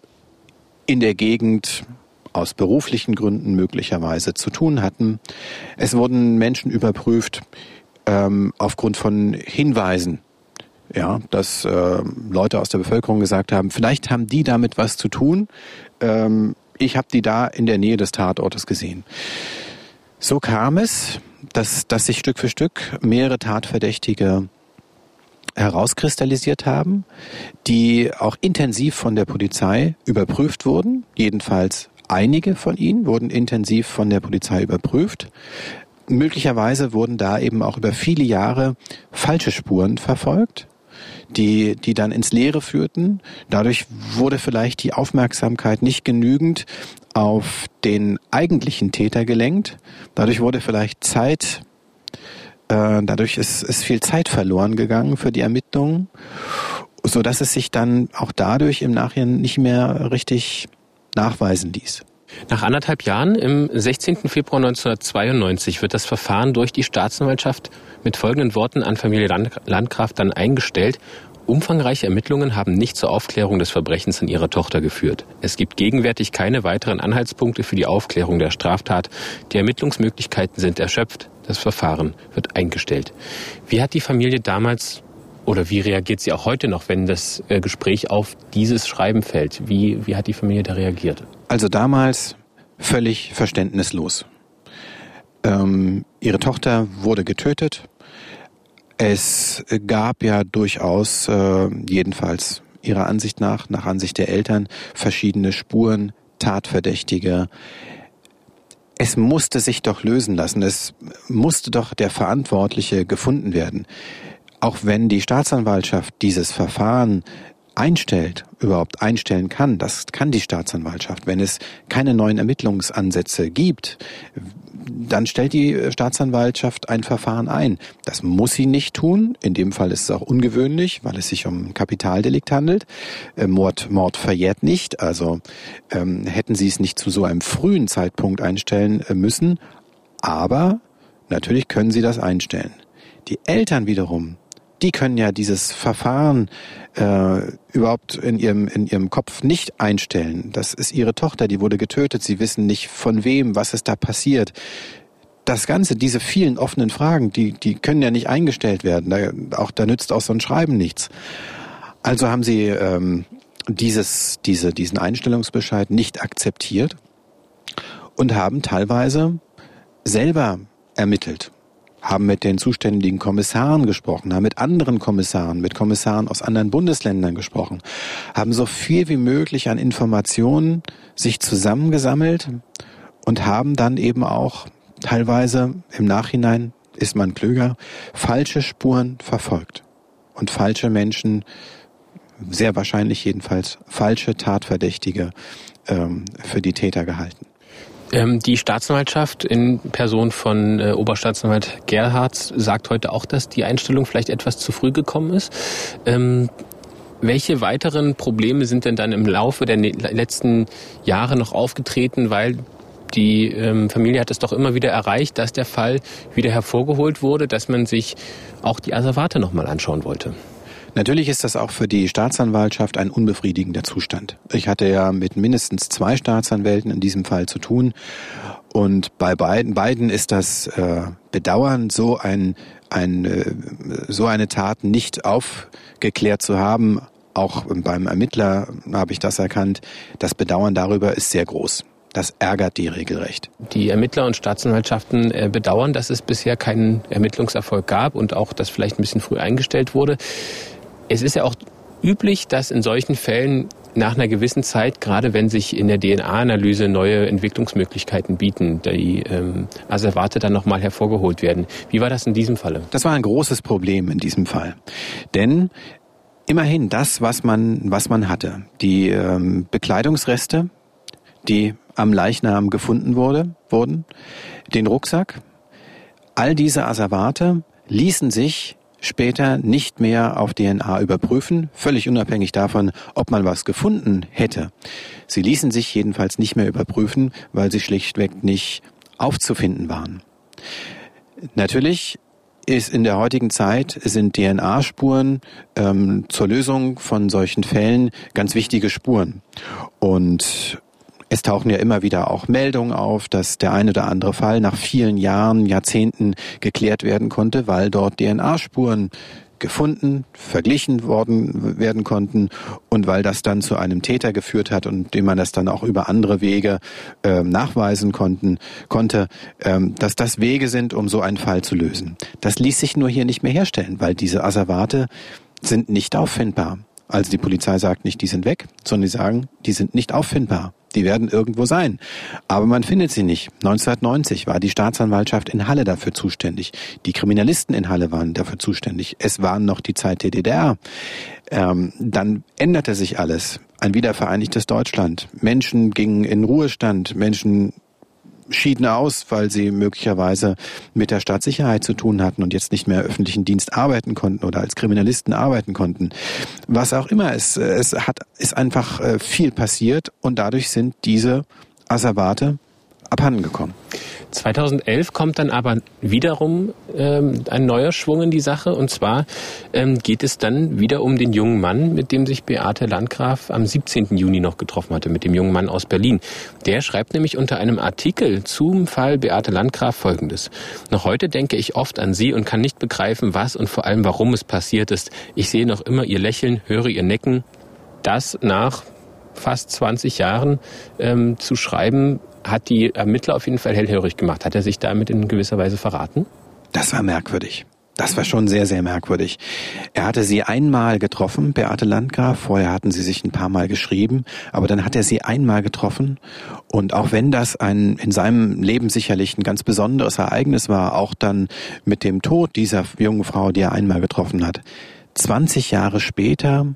in der Gegend aus beruflichen Gründen möglicherweise zu tun hatten. Es wurden Menschen überprüft ähm, aufgrund von Hinweisen, ja, dass äh, Leute aus der Bevölkerung gesagt haben, vielleicht haben die damit was zu tun. Ähm, ich habe die da in der Nähe des Tatortes gesehen. So kam es, dass, dass sich Stück für Stück mehrere Tatverdächtige herauskristallisiert haben, die auch intensiv von der Polizei überprüft wurden. Jedenfalls einige von ihnen wurden intensiv von der Polizei überprüft. Möglicherweise wurden da eben auch über viele Jahre falsche Spuren verfolgt die, die dann ins Leere führten. Dadurch wurde vielleicht die Aufmerksamkeit nicht genügend auf den eigentlichen Täter gelenkt. Dadurch wurde vielleicht Zeit, äh, dadurch ist, ist viel Zeit verloren gegangen für die Ermittlungen, so dass es sich dann auch dadurch im Nachhinein nicht mehr richtig nachweisen ließ. Nach anderthalb Jahren, im 16. Februar 1992, wird das Verfahren durch die Staatsanwaltschaft mit folgenden Worten an Familie Landgraf dann eingestellt. Umfangreiche Ermittlungen haben nicht zur Aufklärung des Verbrechens an ihrer Tochter geführt. Es gibt gegenwärtig keine weiteren Anhaltspunkte für die Aufklärung der Straftat. Die Ermittlungsmöglichkeiten sind erschöpft. Das Verfahren wird eingestellt. Wie hat die Familie damals oder wie reagiert sie auch heute noch, wenn das äh, Gespräch auf dieses Schreiben fällt? Wie, wie hat die Familie da reagiert? Also damals völlig verständnislos. Ähm, ihre Tochter wurde getötet. Es gab ja durchaus, äh, jedenfalls ihrer Ansicht nach, nach Ansicht der Eltern, verschiedene Spuren, Tatverdächtige. Es musste sich doch lösen lassen. Es musste doch der Verantwortliche gefunden werden. Auch wenn die Staatsanwaltschaft dieses Verfahren einstellt, überhaupt einstellen kann, das kann die Staatsanwaltschaft. Wenn es keine neuen Ermittlungsansätze gibt, dann stellt die Staatsanwaltschaft ein Verfahren ein. Das muss sie nicht tun. In dem Fall ist es auch ungewöhnlich, weil es sich um Kapitaldelikt handelt. Äh, Mord, Mord verjährt nicht. Also ähm, hätten sie es nicht zu so einem frühen Zeitpunkt einstellen äh, müssen. Aber natürlich können sie das einstellen. Die Eltern wiederum die können ja dieses Verfahren äh, überhaupt in ihrem, in ihrem Kopf nicht einstellen. Das ist ihre Tochter, die wurde getötet. Sie wissen nicht von wem, was ist da passiert. Das Ganze, diese vielen offenen Fragen, die, die können ja nicht eingestellt werden. Da, auch da nützt auch so ein Schreiben nichts. Also haben sie ähm, dieses, diese, diesen Einstellungsbescheid nicht akzeptiert und haben teilweise selber ermittelt haben mit den zuständigen Kommissaren gesprochen, haben mit anderen Kommissaren, mit Kommissaren aus anderen Bundesländern gesprochen, haben so viel wie möglich an Informationen sich zusammengesammelt und haben dann eben auch teilweise im Nachhinein ist man klüger, falsche Spuren verfolgt und falsche Menschen, sehr wahrscheinlich jedenfalls falsche Tatverdächtige ähm, für die Täter gehalten. Ähm, die Staatsanwaltschaft in Person von äh, Oberstaatsanwalt Gerhards sagt heute auch, dass die Einstellung vielleicht etwas zu früh gekommen ist. Ähm, welche weiteren Probleme sind denn dann im Laufe der ne-, letzten Jahre noch aufgetreten, weil die ähm, Familie hat es doch immer wieder erreicht, dass der Fall wieder hervorgeholt wurde, dass man sich auch die Asservate nochmal anschauen wollte. Natürlich ist das auch für die Staatsanwaltschaft ein unbefriedigender Zustand. Ich hatte ja mit mindestens zwei Staatsanwälten in diesem Fall zu tun und bei beiden, beiden ist das äh, bedauernd, so ein, ein äh, so eine Tat nicht aufgeklärt zu haben. Auch beim Ermittler habe ich das erkannt. Das Bedauern darüber ist sehr groß. Das ärgert die regelrecht. Die Ermittler und Staatsanwaltschaften äh, bedauern, dass es bisher keinen Ermittlungserfolg gab und auch, dass vielleicht ein bisschen früh eingestellt wurde. Es ist ja auch üblich, dass in solchen Fällen nach einer gewissen Zeit, gerade wenn sich in der DNA-Analyse neue Entwicklungsmöglichkeiten bieten, die ähm, Asservate dann nochmal hervorgeholt werden. Wie war das in diesem Falle? Das war ein großes Problem in diesem Fall. Denn immerhin das, was man, was man hatte, die ähm, Bekleidungsreste, die am Leichnam gefunden wurde, wurden, den Rucksack, all diese Asservate ließen sich später nicht mehr auf DNA überprüfen, völlig unabhängig davon, ob man was gefunden hätte. Sie ließen sich jedenfalls nicht mehr überprüfen, weil sie schlichtweg nicht aufzufinden waren. Natürlich ist in der heutigen Zeit sind DNA-Spuren ähm, zur Lösung von solchen Fällen ganz wichtige Spuren. Und es tauchen ja immer wieder auch Meldungen auf, dass der eine oder andere Fall nach vielen Jahren, Jahrzehnten geklärt werden konnte, weil dort DNA-Spuren gefunden, verglichen worden werden konnten und weil das dann zu einem Täter geführt hat und dem man das dann auch über andere Wege äh, nachweisen konnten, konnte, ähm, dass das Wege sind, um so einen Fall zu lösen. Das ließ sich nur hier nicht mehr herstellen, weil diese Asservate sind nicht auffindbar. Also die Polizei sagt nicht, die sind weg, sondern die sagen, die sind nicht auffindbar. Die werden irgendwo sein. Aber man findet sie nicht. 1990 war die Staatsanwaltschaft in Halle dafür zuständig. Die Kriminalisten in Halle waren dafür zuständig. Es waren noch die Zeit der DDR. Ähm, dann änderte sich alles. Ein wiedervereinigtes Deutschland. Menschen gingen in Ruhestand. Menschen schieden aus, weil sie möglicherweise mit der Staatssicherheit zu tun hatten und jetzt nicht mehr öffentlichen Dienst arbeiten konnten oder als Kriminalisten arbeiten konnten. Was auch immer, es, es hat, ist einfach äh, viel passiert und dadurch sind diese Asservate abhandengekommen. 2011 kommt dann aber wiederum ähm, ein neuer Schwung in die Sache. Und zwar ähm, geht es dann wieder um den jungen Mann, mit dem sich Beate Landgraf am 17. Juni noch getroffen hatte, mit dem jungen Mann aus Berlin. Der schreibt nämlich unter einem Artikel zum Fall Beate Landgraf Folgendes. Noch heute denke ich oft an sie und kann nicht begreifen, was und vor allem warum es passiert ist. Ich sehe noch immer ihr Lächeln, höre ihr Necken. Das nach fast 20 Jahren ähm, zu schreiben, hat die Ermittler auf jeden Fall hellhörig gemacht. Hat er sich damit in gewisser Weise verraten? Das war merkwürdig. Das war schon sehr, sehr merkwürdig. Er hatte sie einmal getroffen, Beate Landgraf. Vorher hatten sie sich ein paar Mal geschrieben, aber dann hat er sie einmal getroffen. Und auch wenn das ein in seinem Leben sicherlich ein ganz besonderes Ereignis war, auch dann mit dem Tod dieser jungen Frau, die er einmal getroffen hat, 20 Jahre später,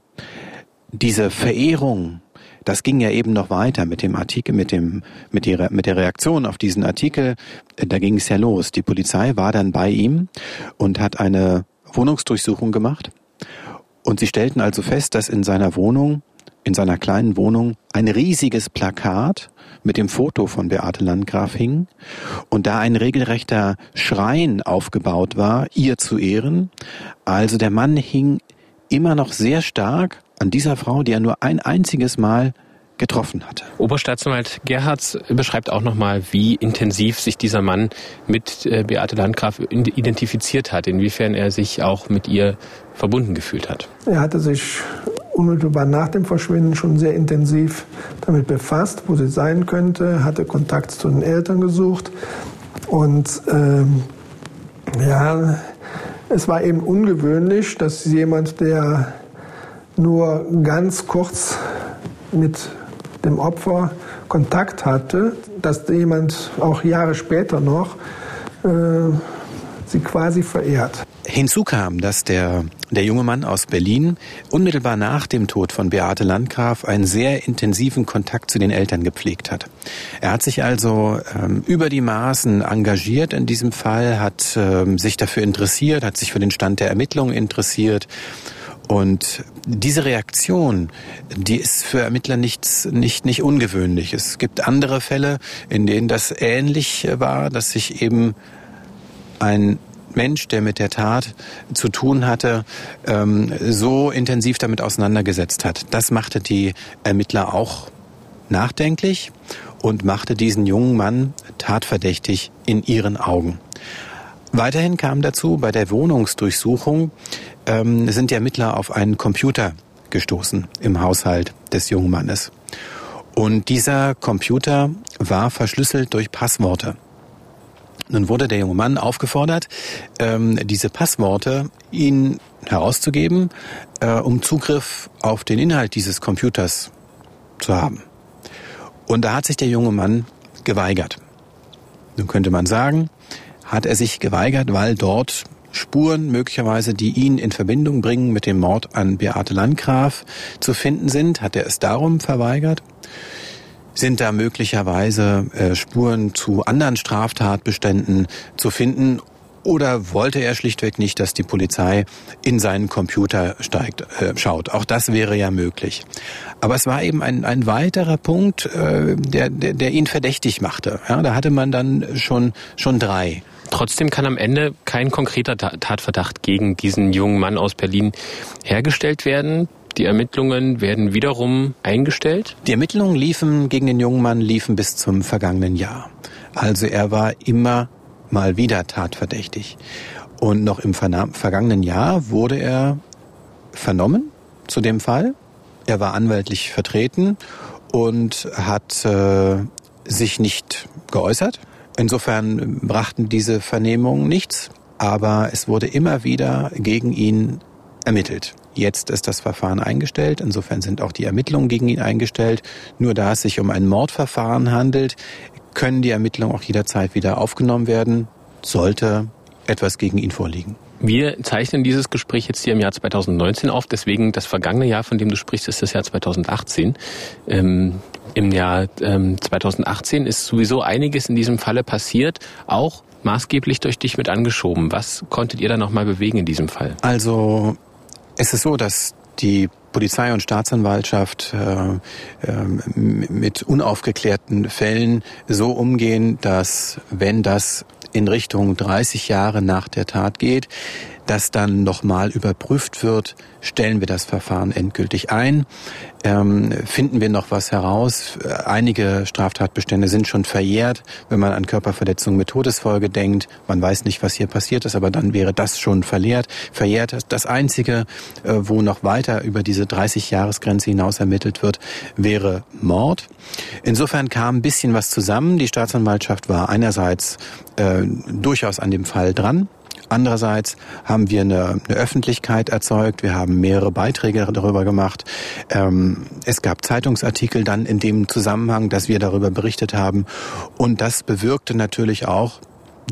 diese Verehrung das ging ja eben noch weiter mit dem Artikel, mit dem, mit der, mit der Reaktion auf diesen Artikel. Da ging es ja los. Die Polizei war dann bei ihm und hat eine Wohnungsdurchsuchung gemacht. Und sie stellten also fest, dass in seiner Wohnung, in seiner kleinen Wohnung, ein riesiges Plakat mit dem Foto von Beate Landgraf hing und da ein regelrechter Schrein aufgebaut war, ihr zu ehren. Also der Mann hing immer noch sehr stark an dieser Frau, die er nur ein einziges Mal getroffen hatte. Oberstaatsanwalt Gerhards beschreibt auch nochmal, wie intensiv sich dieser Mann mit äh, Beate Landgraf identifiziert hat, inwiefern er sich auch mit ihr verbunden gefühlt hat. Er hatte sich unmittelbar nach dem Verschwinden schon sehr intensiv damit befasst, wo sie sein könnte, hatte Kontakt zu den Eltern gesucht und ähm, ja, es war eben ungewöhnlich, dass jemand, der nur ganz kurz mit dem Opfer Kontakt hatte, dass jemand auch Jahre später noch äh, sie quasi verehrt. Hinzu kam, dass der, der junge Mann aus Berlin unmittelbar nach dem Tod von Beate Landgraf einen sehr intensiven Kontakt zu den Eltern gepflegt hat. Er hat sich also ähm, über die Maßen engagiert in diesem Fall, hat ähm, sich dafür interessiert, hat sich für den Stand der Ermittlungen interessiert und diese Reaktion, die ist für Ermittler nicht, nicht, nicht ungewöhnlich. Es gibt andere Fälle, in denen das ähnlich war, dass sich eben ein Mensch, der mit der Tat zu tun hatte, ähm, so intensiv damit auseinandergesetzt hat. Das machte die Ermittler auch nachdenklich und machte diesen jungen Mann tatverdächtig in ihren Augen. Weiterhin kam dazu bei der Wohnungsdurchsuchung ähm, sind die Ermittler auf einen Computer gestoßen im Haushalt des jungen Mannes. Und dieser Computer war verschlüsselt durch Passworte. Nun wurde der junge Mann aufgefordert, ähm, diese Passworte ihn herauszugeben, äh, um Zugriff auf den Inhalt dieses Computers zu haben. Und da hat sich der junge Mann geweigert. Nun könnte man sagen, hat er sich geweigert, weil dort Spuren möglicherweise, die ihn in Verbindung bringen mit dem Mord an Beate Landgraf zu finden sind? Hat er es darum verweigert? Sind da möglicherweise äh, Spuren zu anderen Straftatbeständen zu finden? Oder wollte er schlichtweg nicht, dass die Polizei in seinen Computer steigt, äh, schaut? Auch das wäre ja möglich. Aber es war eben ein, ein weiterer Punkt, äh, der, der, der ihn verdächtig machte. Ja, da hatte man dann schon, schon drei. Trotzdem kann am Ende kein konkreter Tatverdacht gegen diesen jungen Mann aus Berlin hergestellt werden. Die Ermittlungen werden wiederum eingestellt? Die Ermittlungen liefen gegen den jungen Mann liefen bis zum vergangenen Jahr. Also er war immer mal wieder tatverdächtig. Und noch im vergangenen Jahr wurde er vernommen zu dem Fall. Er war anwaltlich vertreten und hat äh, sich nicht geäußert. Insofern brachten diese Vernehmungen nichts, aber es wurde immer wieder gegen ihn ermittelt. Jetzt ist das Verfahren eingestellt, insofern sind auch die Ermittlungen gegen ihn eingestellt. Nur da es sich um ein Mordverfahren handelt, können die Ermittlungen auch jederzeit wieder aufgenommen werden, sollte etwas gegen ihn vorliegen. Wir zeichnen dieses Gespräch jetzt hier im Jahr 2019 auf, deswegen das vergangene Jahr, von dem du sprichst, ist das Jahr 2018. Ähm, Im Jahr ähm, 2018 ist sowieso einiges in diesem Falle passiert, auch maßgeblich durch dich mit angeschoben. Was konntet ihr da nochmal bewegen in diesem Fall? Also es ist so, dass die Polizei und Staatsanwaltschaft äh, äh, mit unaufgeklärten Fällen so umgehen, dass wenn das in Richtung 30 Jahre nach der Tat geht, dass dann nochmal überprüft wird, stellen wir das Verfahren endgültig ein, ähm, finden wir noch was heraus. Einige Straftatbestände sind schon verjährt, wenn man an Körperverletzungen mit Todesfolge denkt. Man weiß nicht, was hier passiert ist, aber dann wäre das schon verlehrt, verjährt. Das Einzige, äh, wo noch weiter über diese 30-Jahres-Grenze hinaus ermittelt wird, wäre Mord. Insofern kam ein bisschen was zusammen. Die Staatsanwaltschaft war einerseits äh, durchaus an dem Fall dran. Andererseits haben wir eine, eine, Öffentlichkeit erzeugt. Wir haben mehrere Beiträge darüber gemacht. Ähm, es gab Zeitungsartikel dann in dem Zusammenhang, dass wir darüber berichtet haben. Und das bewirkte natürlich auch,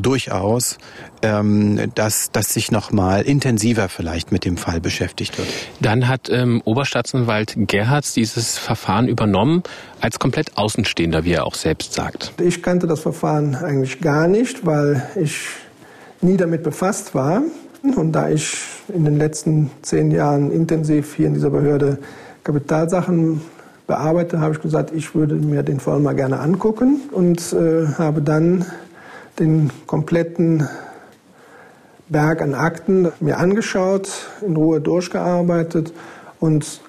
durchaus, ähm, dass, dass sich nochmal intensiver vielleicht mit dem Fall beschäftigt wird. Dann hat ähm, Oberstaatsanwalt Gerhards dieses Verfahren übernommen als komplett Außenstehender, wie er auch selbst sagt. Ich kannte das Verfahren eigentlich gar nicht, weil ich nie damit befasst war. Und da ich in den letzten zehn Jahren intensiv hier in dieser Behörde Kapitalsachen bearbeite, habe ich gesagt, ich würde mir den Fall mal gerne angucken und äh, habe dann den kompletten Berg an Akten mir angeschaut, in Ruhe durchgearbeitet und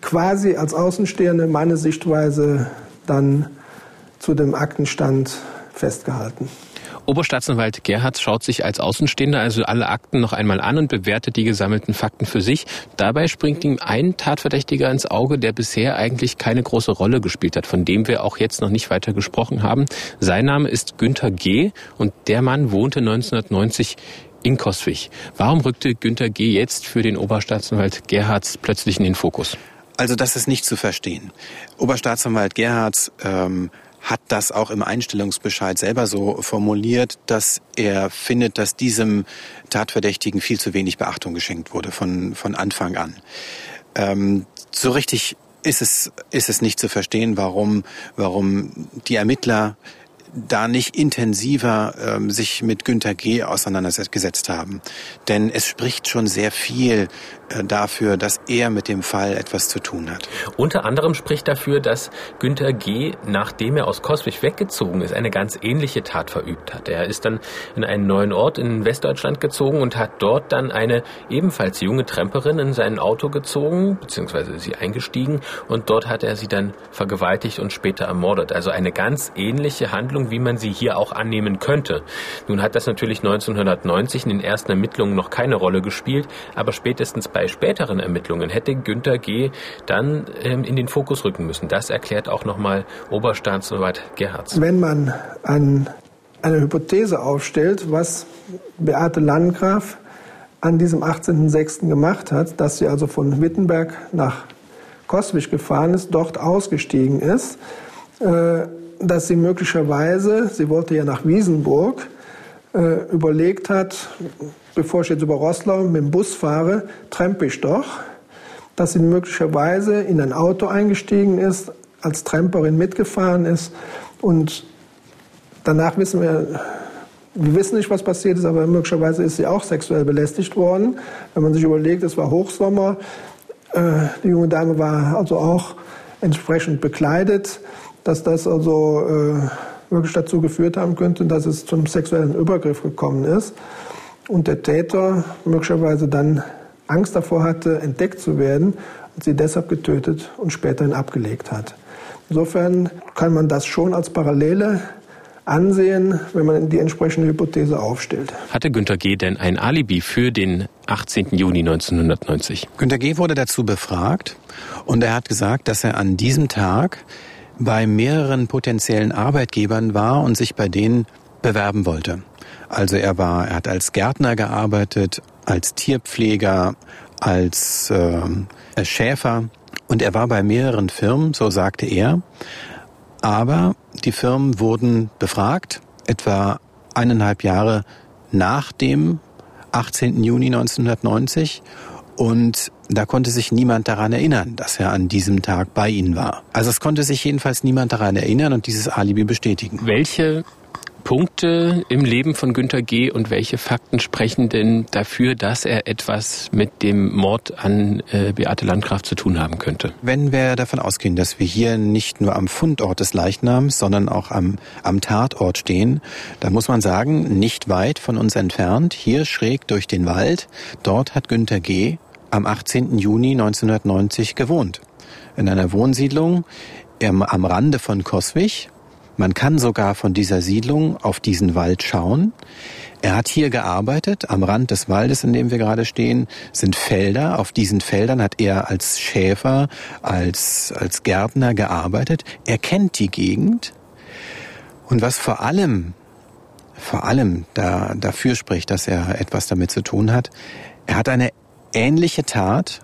quasi als Außenstehende meine Sichtweise dann zu dem Aktenstand festgehalten. Oberstaatsanwalt Gerhardt schaut sich als Außenstehender also alle Akten noch einmal an und bewertet die gesammelten Fakten für sich. Dabei springt ihm ein Tatverdächtiger ins Auge, der bisher eigentlich keine große Rolle gespielt hat, von dem wir auch jetzt noch nicht weiter gesprochen haben. Sein Name ist Günther G. und der Mann wohnte 1990 in Koswig. Warum rückte Günther G. jetzt für den Oberstaatsanwalt Gerhards plötzlich in den Fokus? Also das ist nicht zu verstehen. Oberstaatsanwalt Gerhards ähm, hat das auch im Einstellungsbescheid selber so formuliert, dass er findet, dass diesem Tatverdächtigen viel zu wenig Beachtung geschenkt wurde von, von Anfang an. Ähm, so richtig ist es, ist es nicht zu verstehen, warum, warum die Ermittler da nicht intensiver ähm, sich mit Günter G. auseinandergesetzt haben. Denn es spricht schon sehr viel dafür, dass er mit dem Fall etwas zu tun hat. Unter anderem spricht dafür, dass Günter G., nachdem er aus Coswig weggezogen ist, eine ganz ähnliche Tat verübt hat. Er ist dann in einen neuen Ort in Westdeutschland gezogen und hat dort dann eine ebenfalls junge Tremperin in sein Auto gezogen, beziehungsweise sie eingestiegen und dort hat er sie dann vergewaltigt und später ermordet. Also eine ganz ähnliche Handlung wie man sie hier auch annehmen könnte. Nun hat das natürlich 1990 in den ersten Ermittlungen noch keine Rolle gespielt, aber spätestens bei späteren Ermittlungen hätte Günter G. dann ähm, in den Fokus rücken müssen. Das erklärt auch nochmal Oberstaatsanwalt Gerhards. Wenn man an eine Hypothese aufstellt, was Beate Landgraf an diesem 18.06. gemacht hat, dass sie also von Wittenberg nach Koswig gefahren ist, dort ausgestiegen ist, äh, dass sie möglicherweise, sie wollte ja nach Wiesenburg, äh, überlegt hat, bevor ich jetzt über Rosslau mit dem Bus fahre, trempe ich doch, dass sie möglicherweise in ein Auto eingestiegen ist, als Tramperin mitgefahren ist und danach wissen wir, wir wissen nicht, was passiert ist, aber möglicherweise ist sie auch sexuell belästigt worden. Wenn man sich überlegt, es war Hochsommer, äh, die junge Dame war also auch entsprechend bekleidet, dass das also äh, wirklich dazu geführt haben könnte, dass es zum sexuellen Übergriff gekommen ist und der Täter möglicherweise dann Angst davor hatte, entdeckt zu werden und sie deshalb getötet und späterhin abgelegt hat. Insofern kann man das schon als Parallele ansehen, wenn man die entsprechende Hypothese aufstellt. Hatte Günter G. denn ein Alibi für den 18. Juni 1990? Günter G. wurde dazu befragt und er hat gesagt, dass er an diesem Tag bei mehreren potenziellen Arbeitgebern war und sich bei denen bewerben wollte. Also er war, er hat als Gärtner gearbeitet, als Tierpfleger, als äh, Schäfer und er war bei mehreren Firmen, so sagte er. Aber die Firmen wurden befragt, etwa eineinhalb Jahre nach dem 18. Juni 1990. Und da konnte sich niemand daran erinnern, dass er an diesem Tag bei ihnen war. Also es konnte sich jedenfalls niemand daran erinnern und dieses Alibi bestätigen. Welche Punkte im Leben von Günter G. und welche Fakten sprechen denn dafür, dass er etwas mit dem Mord an äh, Beate Landgraf zu tun haben könnte? Wenn wir davon ausgehen, dass wir hier nicht nur am Fundort des Leichnams, sondern auch am, am Tatort stehen, dann muss man sagen, nicht weit von uns entfernt, hier schräg durch den Wald, dort hat Günter G. am 18. Juni 1990 gewohnt. In einer Wohnsiedlung am Rande von Koswig, man kann sogar von dieser Siedlung auf diesen Wald schauen. Er hat hier gearbeitet. Am Rand des Waldes, in dem wir gerade stehen, sind Felder. Auf diesen Feldern hat er als Schäfer, als, als Gärtner gearbeitet. Er kennt die Gegend. Und was vor allem, vor allem da, dafür spricht, dass er etwas damit zu tun hat, er hat eine ähnliche Tat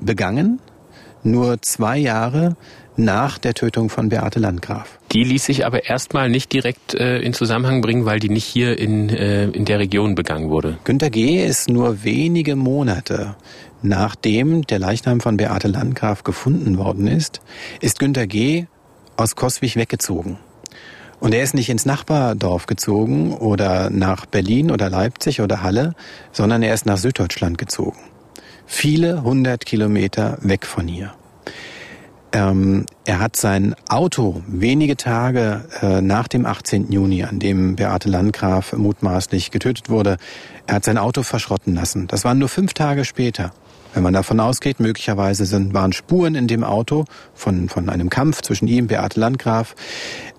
begangen, nur zwei Jahre nach der Tötung von Beate Landgraf. Die ließ sich aber erstmal nicht direkt äh, in Zusammenhang bringen, weil die nicht hier in, äh, in der Region begangen wurde. Günter G. ist nur wenige Monate nachdem der Leichnam von Beate Landgraf gefunden worden ist, ist Günter G. aus Koswig weggezogen. Und er ist nicht ins Nachbardorf gezogen oder nach Berlin oder Leipzig oder Halle, sondern er ist nach Süddeutschland gezogen. Viele hundert Kilometer weg von hier. Ähm, er hat sein Auto wenige Tage äh, nach dem 18. Juni, an dem Beate Landgraf mutmaßlich getötet wurde, er hat sein Auto verschrotten lassen. Das waren nur fünf Tage später. Wenn man davon ausgeht, möglicherweise sind, waren Spuren in dem Auto von, von einem Kampf zwischen ihm, Beate Landgraf.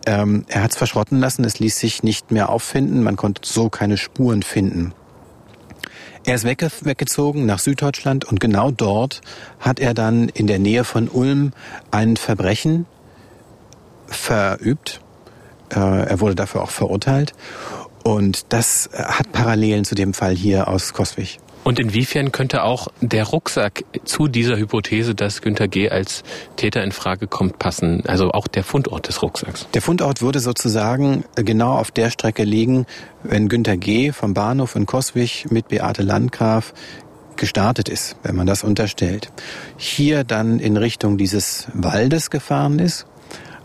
Ähm, er hat es verschrotten lassen, es ließ sich nicht mehr auffinden, man konnte so keine Spuren finden. Er ist wegge weggezogen nach Süddeutschland und genau dort hat er dann in der Nähe von Ulm ein Verbrechen verübt. Äh, er wurde dafür auch verurteilt. Und das hat Parallelen zu dem Fall hier aus Koswig. Und inwiefern könnte auch der Rucksack zu dieser Hypothese, dass Günter G. als Täter in Frage kommt, passen? Also auch der Fundort des Rucksacks? Der Fundort würde sozusagen genau auf der Strecke liegen, wenn Günter G. vom Bahnhof in Koswig mit Beate Landgraf gestartet ist, wenn man das unterstellt. Hier dann in Richtung dieses Waldes gefahren ist,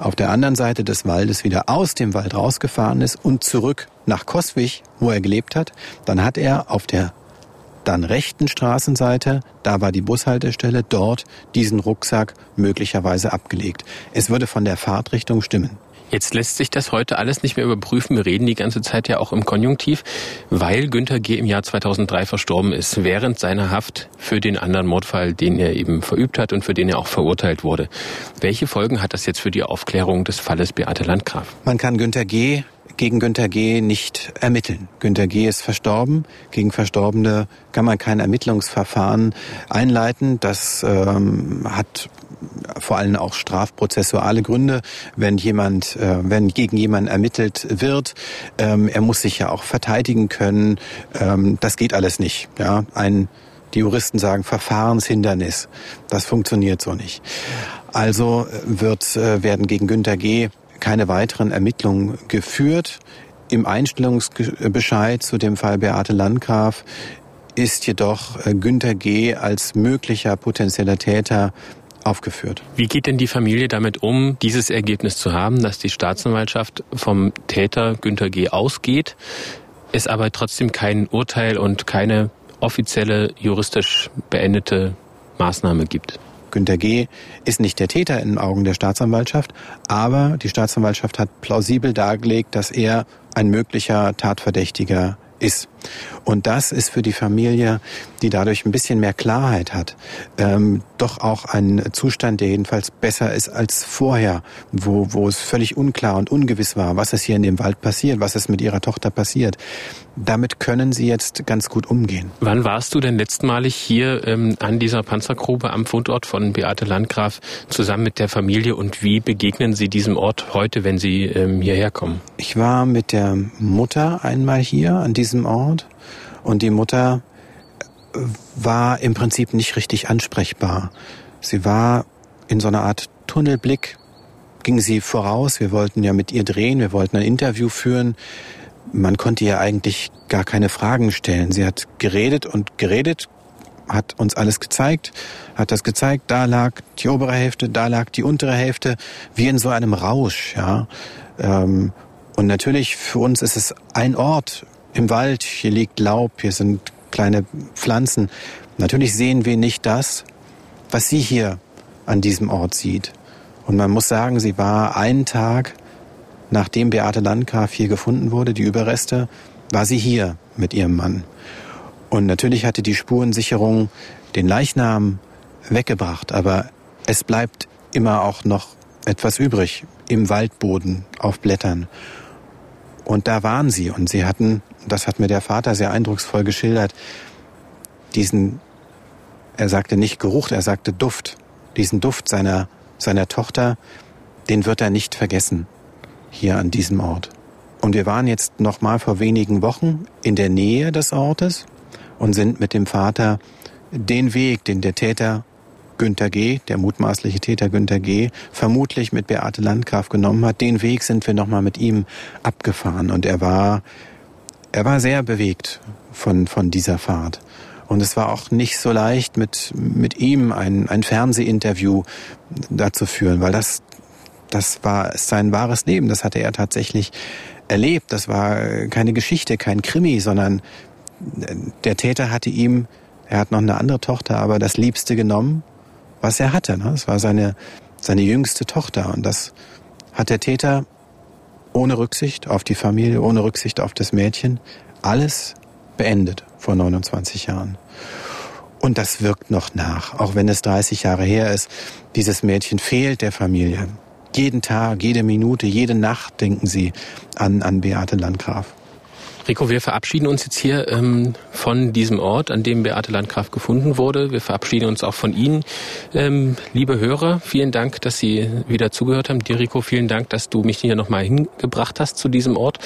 auf der anderen Seite des Waldes wieder aus dem Wald rausgefahren ist und zurück nach Koswig, wo er gelebt hat, dann hat er auf der dann rechten Straßenseite, da war die Bushaltestelle, dort diesen Rucksack möglicherweise abgelegt. Es würde von der Fahrtrichtung stimmen. Jetzt lässt sich das heute alles nicht mehr überprüfen. Wir reden die ganze Zeit ja auch im Konjunktiv, weil Günther G. im Jahr 2003 verstorben ist, während seiner Haft für den anderen Mordfall, den er eben verübt hat und für den er auch verurteilt wurde. Welche Folgen hat das jetzt für die Aufklärung des Falles Beate Landgraf? Man kann Günther G gegen Günter G. nicht ermitteln. Günter G. ist verstorben. Gegen Verstorbene kann man kein Ermittlungsverfahren einleiten. Das ähm, hat vor allem auch strafprozessuale Gründe, wenn jemand, äh, wenn gegen jemanden ermittelt wird. Ähm, er muss sich ja auch verteidigen können. Ähm, das geht alles nicht. Ja, ein die Juristen sagen Verfahrenshindernis. Das funktioniert so nicht. Also wird, äh, werden gegen Günter G keine weiteren Ermittlungen geführt. Im Einstellungsbescheid zu dem Fall Beate Landgraf ist jedoch äh, Günter G. als möglicher potenzieller Täter aufgeführt. Wie geht denn die Familie damit um, dieses Ergebnis zu haben, dass die Staatsanwaltschaft vom Täter Günter G. ausgeht, es aber trotzdem kein Urteil und keine offizielle juristisch beendete Maßnahme gibt? Günter G. ist nicht der Täter in den Augen der Staatsanwaltschaft, aber die Staatsanwaltschaft hat plausibel dargelegt, dass er ein möglicher Tatverdächtiger ist. Und das ist für die Familie, die dadurch ein bisschen mehr Klarheit hat, ähm, doch auch ein Zustand, der jedenfalls besser ist als vorher, wo, wo es völlig unklar und ungewiss war, was ist hier in dem Wald passiert, was ist mit ihrer Tochter passiert. Damit können sie jetzt ganz gut umgehen. Wann warst du denn letztmalig hier ähm, an dieser Panzergrube am Fundort von Beate Landgraf zusammen mit der Familie und wie begegnen Sie diesem Ort heute, wenn Sie ähm, hierher kommen? Ich war mit der Mutter einmal hier an diesem Ort und die Mutter äh, war im Prinzip nicht richtig ansprechbar. Sie war in so einer Art Tunnelblick, ging sie voraus. Wir wollten ja mit ihr drehen, wir wollten ein Interview führen. Man konnte ihr eigentlich gar keine Fragen stellen. Sie hat geredet und geredet, hat uns alles gezeigt, hat das gezeigt, da lag die obere Hälfte, da lag die untere Hälfte, wie in so einem Rausch, ja. Ähm, und natürlich für uns ist es ein Ort, im Wald, hier liegt Laub, hier sind kleine Pflanzen. Natürlich sehen wir nicht das, was sie hier an diesem Ort sieht. Und man muss sagen, sie war einen Tag, nachdem Beate Landgraf hier gefunden wurde, die Überreste, war sie hier mit ihrem Mann. Und natürlich hatte die Spurensicherung den Leichnam weggebracht, aber es bleibt immer auch noch etwas übrig im Waldboden auf Blättern. Und da waren sie und sie hatten, das hat mir der Vater sehr eindrucksvoll geschildert, diesen, er sagte nicht Geruch, er sagte Duft, diesen Duft seiner, seiner Tochter, den wird er nicht vergessen hier an diesem Ort. Und wir waren jetzt noch mal vor wenigen Wochen in der Nähe des Ortes und sind mit dem Vater den Weg, den der Täter Günter G., der mutmaßliche Täter Günter G., vermutlich mit Beate Landgraf genommen hat. Den Weg sind wir nochmal mit ihm abgefahren und er war, er war sehr bewegt von, von dieser Fahrt. Und es war auch nicht so leicht, mit, mit ihm ein, ein Fernsehinterview dazu führen, weil das, das war sein wahres Leben. Das hatte er tatsächlich erlebt. Das war keine Geschichte, kein Krimi, sondern der Täter hatte ihm, er hat noch eine andere Tochter, aber das Liebste genommen was er hatte. Ne? Es war seine, seine jüngste Tochter und das hat der Täter ohne Rücksicht auf die Familie, ohne Rücksicht auf das Mädchen, alles beendet vor 29 Jahren. Und das wirkt noch nach, auch wenn es 30 Jahre her ist. Dieses Mädchen fehlt der Familie. Jeden Tag, jede Minute, jede Nacht denken sie an, an Beate Landgraf. Rico, wir verabschieden uns jetzt hier ähm, von diesem Ort, an dem Beate Landgraf gefunden wurde. Wir verabschieden uns auch von Ihnen, ähm, liebe Hörer. Vielen Dank, dass Sie wieder zugehört haben. Dir, Rico, vielen Dank, dass du mich hier nochmal hingebracht hast zu diesem Ort,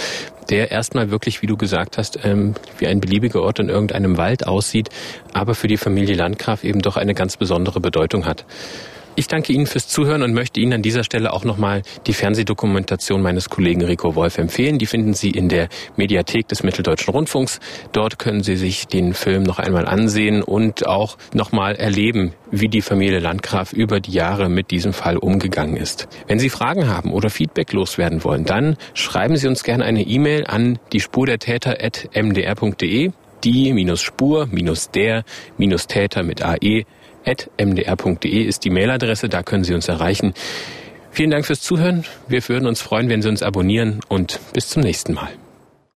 der erstmal wirklich, wie du gesagt hast, ähm, wie ein beliebiger Ort in irgendeinem Wald aussieht, aber für die Familie Landgraf eben doch eine ganz besondere Bedeutung hat. Ich danke Ihnen fürs Zuhören und möchte Ihnen an dieser Stelle auch nochmal die Fernsehdokumentation meines Kollegen Rico Wolf empfehlen. Die finden Sie in der Mediathek des Mitteldeutschen Rundfunks. Dort können Sie sich den Film noch einmal ansehen und auch nochmal erleben, wie die Familie Landgraf über die Jahre mit diesem Fall umgegangen ist. Wenn Sie Fragen haben oder Feedback loswerden wollen, dann schreiben Sie uns gerne eine E-Mail an die Spur der Täter.mdr.de die Spur der Täter mit AE mdr.de ist die Mailadresse, da können Sie uns erreichen. Vielen Dank fürs Zuhören. Wir würden uns freuen, wenn Sie uns abonnieren und bis zum nächsten Mal.